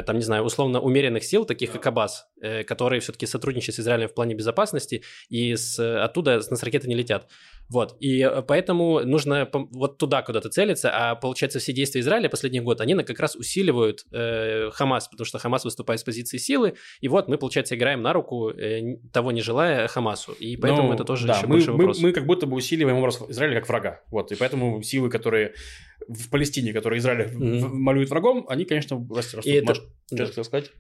там, не знаю, условно умеренных сил, таких как Аббас, э, которые все-таки сотрудничают с Израилем в плане безопасности, и с, оттуда с нас ракеты не летят. Вот, и э, поэтому нужно вот туда куда-то целиться, а получается все действия Израиля последний год, они на- как раз усиливают э, Хамас, потому что Хамас выступает с позиции силы, и вот мы, получается, играем на руку, э, того не желая, Хамасу, и поэтому Ну, это тоже да, еще мы, больше мы- вопрос. Мы, как будто бы усиливаем образ Израиля как врага. Вот, и поэтому силы, которые в Палестине, которые Израиль в- малюет врагом, они, конечно, растут. И это- Маш, да. что хотел сказать?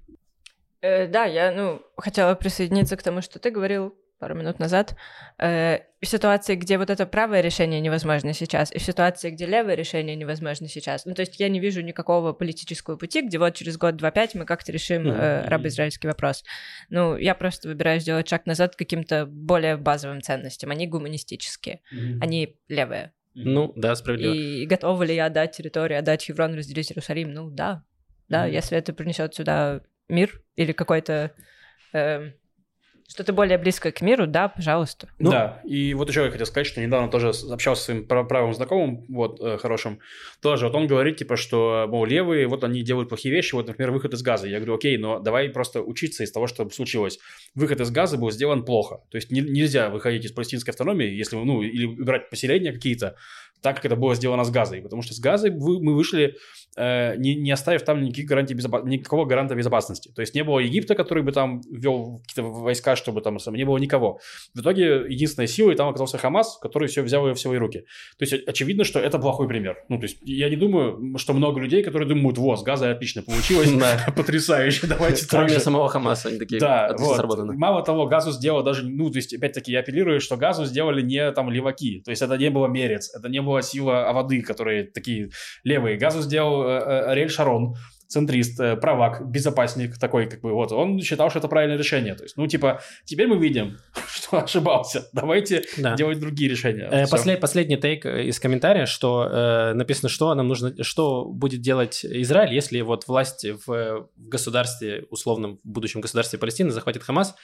Э, да, я, ну, хотела присоединиться к тому, что ты говорил пару минут назад. Э, в ситуации, где вот это правое решение невозможно сейчас, и в ситуации, где левое решение невозможно сейчас. Ну, то есть я не вижу никакого политического пути, где вот через год, два-пять мы как-то решим э, Мгм. арабо-израильский вопрос. Ну, я просто выбираю сделать шаг назад к каким-то более базовым ценностям. Они гуманистические, они левые. Ну, да, справедливо. И готова ли я отдать территорию, отдать Хеврон, разделить Иерусалим? Ну, да. Да, Мгм. если это принесет сюда мир или какой-то... эм, что-то более близкое к миру, да, пожалуйста. Ну- да, и вот еще я хотел сказать, что недавно тоже общался с своим пра- правым знакомым, вот, э, хорошим, тоже, вот он говорит, типа, что, мол, левые, вот они делают плохие вещи, вот, например, выход из газа. Я говорю, окей, но давай просто учиться из того, что случилось. Выход из газа был сделан плохо. То есть не- нельзя выходить из палестинской автономии, если, ну, или убирать поселения какие-то, так как это было сделано с газой. Потому что с газой мы вышли, э, не, не оставив там никаких гарантий безопа- никакого гаранта безопасности. То есть не было Египта, который бы там ввел какие-то войска, чтобы там не было никого. В итоге единственной силой там оказался Хамас, который все взял ее в свои руки. То есть очевидно, что это плохой пример. Ну, то есть я не думаю, что много людей, которые думают, вот, с газой отлично получилось, потрясающе, давайте Кроме самого Хамаса, они такие, да. Мало того, газу сделал даже, ну, то есть, опять-таки, я апеллирую, что газу сделали не там леваки, то есть это не было мерец, это не было сила воды, которые такие левые. Газу сделал э, э, Ариэль Шарон, центрист, э, правак, безопасник такой, как бы, вот, он считал, что это правильное решение. То есть, ну, типа, теперь мы видим, что ошибался. Давайте да. делать другие решения. Э, послед, последний тейк из комментария, что э, написано, что нам нужно, что будет делать Израиль, если вот власть в, в государстве, условном в будущем государстве Палестины захватит Хамас,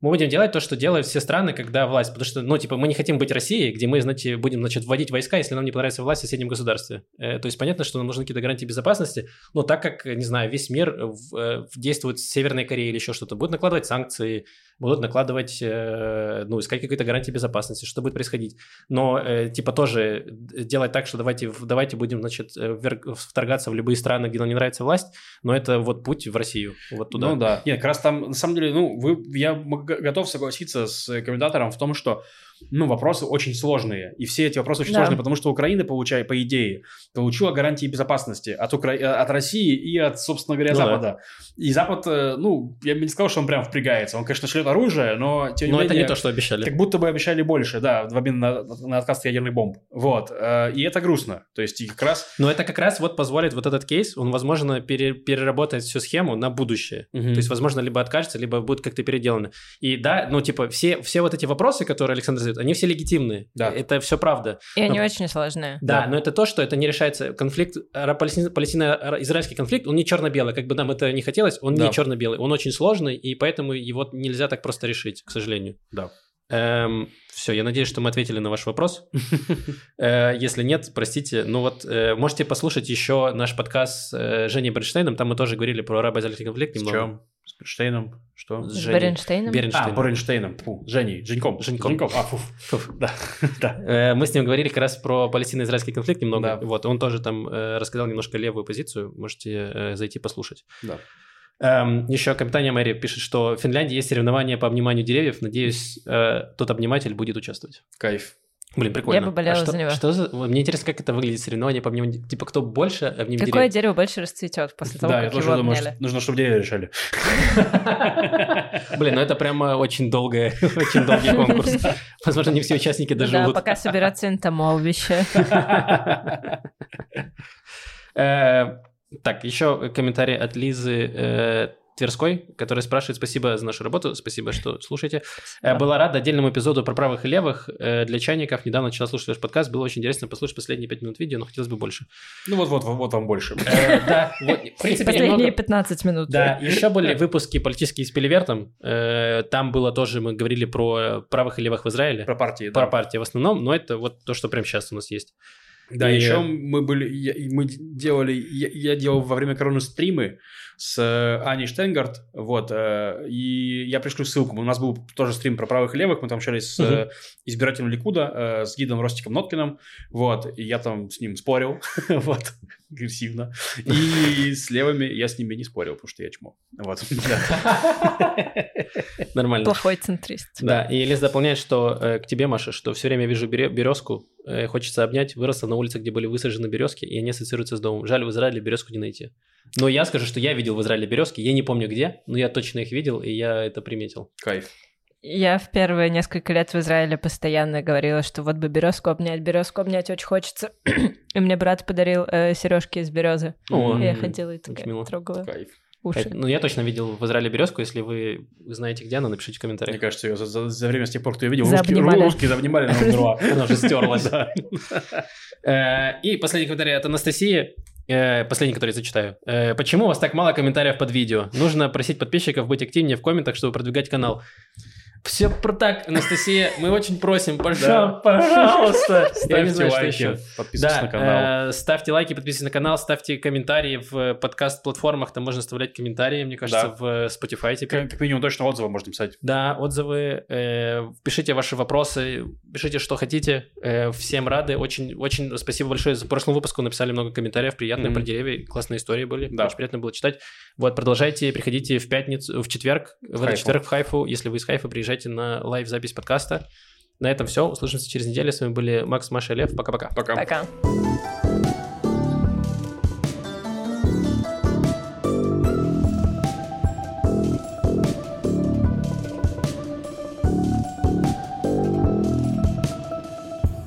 мы будем делать то, что делают все страны, когда власть, потому что, ну, типа, мы не хотим быть Россией, где мы, знаете, будем, значит, вводить войска, если нам не понравится власть в соседнем государстве. Э, то есть понятно, что нам нужны какие-то гарантии безопасности, но так как, не знаю, весь мир э, действует в Северной Корее или еще что-то, будут накладывать санкции, будут накладывать, э, ну, искать какие-то гарантии безопасности, что будет происходить. Но, э, типа, тоже делать так, что давайте, давайте будем, значит, э, вторгаться в любые страны, где нам не нравится власть, но это вот путь в Россию, вот туда. Ну да. Нет, как раз там, на самом деле, ну, вы, я готов согласиться с комментатором в том, что ну, вопросы очень сложные. И все эти вопросы очень да. сложные, потому что Украина, получая, по идее, получила гарантии безопасности от, Укра... Э, от России и от, собственно говоря, ну, Запада. Да. И Запад, э, ну, я бы не сказал, что он прям впрягается. Он, конечно, шлет оружие, но тем не но менее... это не то, что обещали. Как будто бы обещали больше, да, в обмен на, на отказ от ядерных бомб. Вот. Э, и это грустно. То есть, и как раз... Но это как раз вот позволит вот этот кейс, он, возможно, пере... переработает всю схему на будущее. Угу. То есть, возможно, либо откажется, либо будет как-то переделано. И да, ну, типа, все, все вот эти вопросы, которые Александр задает, они все легитимные. Да. Это все правда. И но, они очень сложные. Да, да, но это то, что это не решается. Конфликт, палестино-израильский конфликт, он не черно-белый. Как бы нам это не хотелось, он да. не черно-белый. Он очень сложный, и поэтому его нельзя так просто решить, к сожалению. Да. Эм, все, я надеюсь, что мы ответили на ваш вопрос. Э, если нет, простите. Ну вот, э, можете послушать еще наш подкаст с э, Женей Бернштейном. Там мы тоже говорили про арабо-израильский конфликт немного. С Бернштейном? Что? С, с Бернштейном? Бернштейном. А, Бернштейном. Фу, Женей. Женьком. Женьком. Женьком. А, фуф. фуф. Да. да. Мы с ним говорили как раз про палестино-израильский конфликт немного. Да. Вот, он тоже там рассказал немножко левую позицию. Можете зайти послушать. Да. Эм, еще капитания Мэри пишет, что в Финляндии есть соревнования по обниманию деревьев. Надеюсь, э, тот обниматель будет участвовать. Кайф. Блин, прикольно. Я бы болела а что, за него. Что за... Мне интересно, как это выглядит соревнование по обниманию Типа, кто больше обнимет Какое деревья? дерево больше расцветет после того, да, как я его думаю, что нужно, чтобы деревья решали. Блин, ну это прямо очень долгое, очень долгий конкурс. Возможно, не все участники доживут. Да, пока собираться энтомолвище. Э, так, еще комментарий от Лизы э, Тверской, который спрашивает, спасибо за нашу работу, спасибо, что слушаете. Э, была рада отдельному эпизоду про правых и левых э, для чайников. Недавно начала слушать ваш подкаст, было очень интересно послушать последние пять минут видео, но хотелось бы больше. Ну вот-вот, вот вам больше. Э, да, в принципе, Последние 15 минут. Да, еще были выпуски политические с Пелевертом. Там было тоже, мы говорили про правых и левых в Израиле. Про партии, Про партии в основном, но это вот то, что прямо сейчас у нас есть. Да, и... еще мы были, я, мы делали, я, я делал во время короны стримы с э, Аней Штенгард, вот, э, и я пришлю ссылку, у нас был тоже стрим про правых и левых, мы там общались с uh избирателем Ликуда, с гидом Ростиком Ноткиным, вот, и я там с ним спорил, вот, агрессивно, и с левыми я с ними не спорил, потому что я чмо, вот. Нормально. Плохой центрист. Да, и Лиз дополняет, что к тебе, Маша, что все время вижу березку, хочется обнять, выросла на улице, где были высажены березки, и они ассоциируются с домом. Жаль, в Израиле березку не найти. Но я скажу, что я видел в Израиле березки, я не помню где, но я точно их видел, и я это приметил. Кайф. Я в первые несколько лет в Израиле постоянно говорила, что вот бы березку обнять, березку обнять очень хочется. и мне брат подарил э, сережки из березы. О, и я ходила и такая трогала. Кайф. Уши. Это, ну, я точно видел в Израиле березку. Если вы знаете, где она, напишите в комментариях. Мне кажется, ее за, за, за время с тех пор, кто ее видел, русские, русские завнимали, умерла. Она уже стерлась. Э, и последний комментарий от Анастасии. Э, последний, который я зачитаю. Э, почему у вас так мало комментариев под видео? Нужно просить подписчиков быть активнее в комментах, чтобы продвигать канал. Все про так, Анастасия, мы очень просим, пожалуйста, пожалуйста. Ставьте лайки, подписывайтесь на канал. э, ставьте лайки, подписывайтесь на канал, ставьте комментарии в подкаст-платформах, там можно оставлять комментарии, мне кажется, в э, Spotify теперь. Как, минимум точно отзывы можно писать. Да, отзывы, э, пишите ваши вопросы, пишите, что хотите. Э, всем рады. Очень, очень спасибо большое за прошлый выпуск. Написали много комментариев, приятные про деревья, классные истории были. Очень приятно было читать. Вот, продолжайте, приходите в пятницу, в четверг, в этот четверг в Хайфу. Если вы из Хайфа, приезжайте на лайв-запись подкаста. На этом все. Услышимся через неделю. С вами были Макс, Маша и Лев. Пока-пока. Пока. Пока.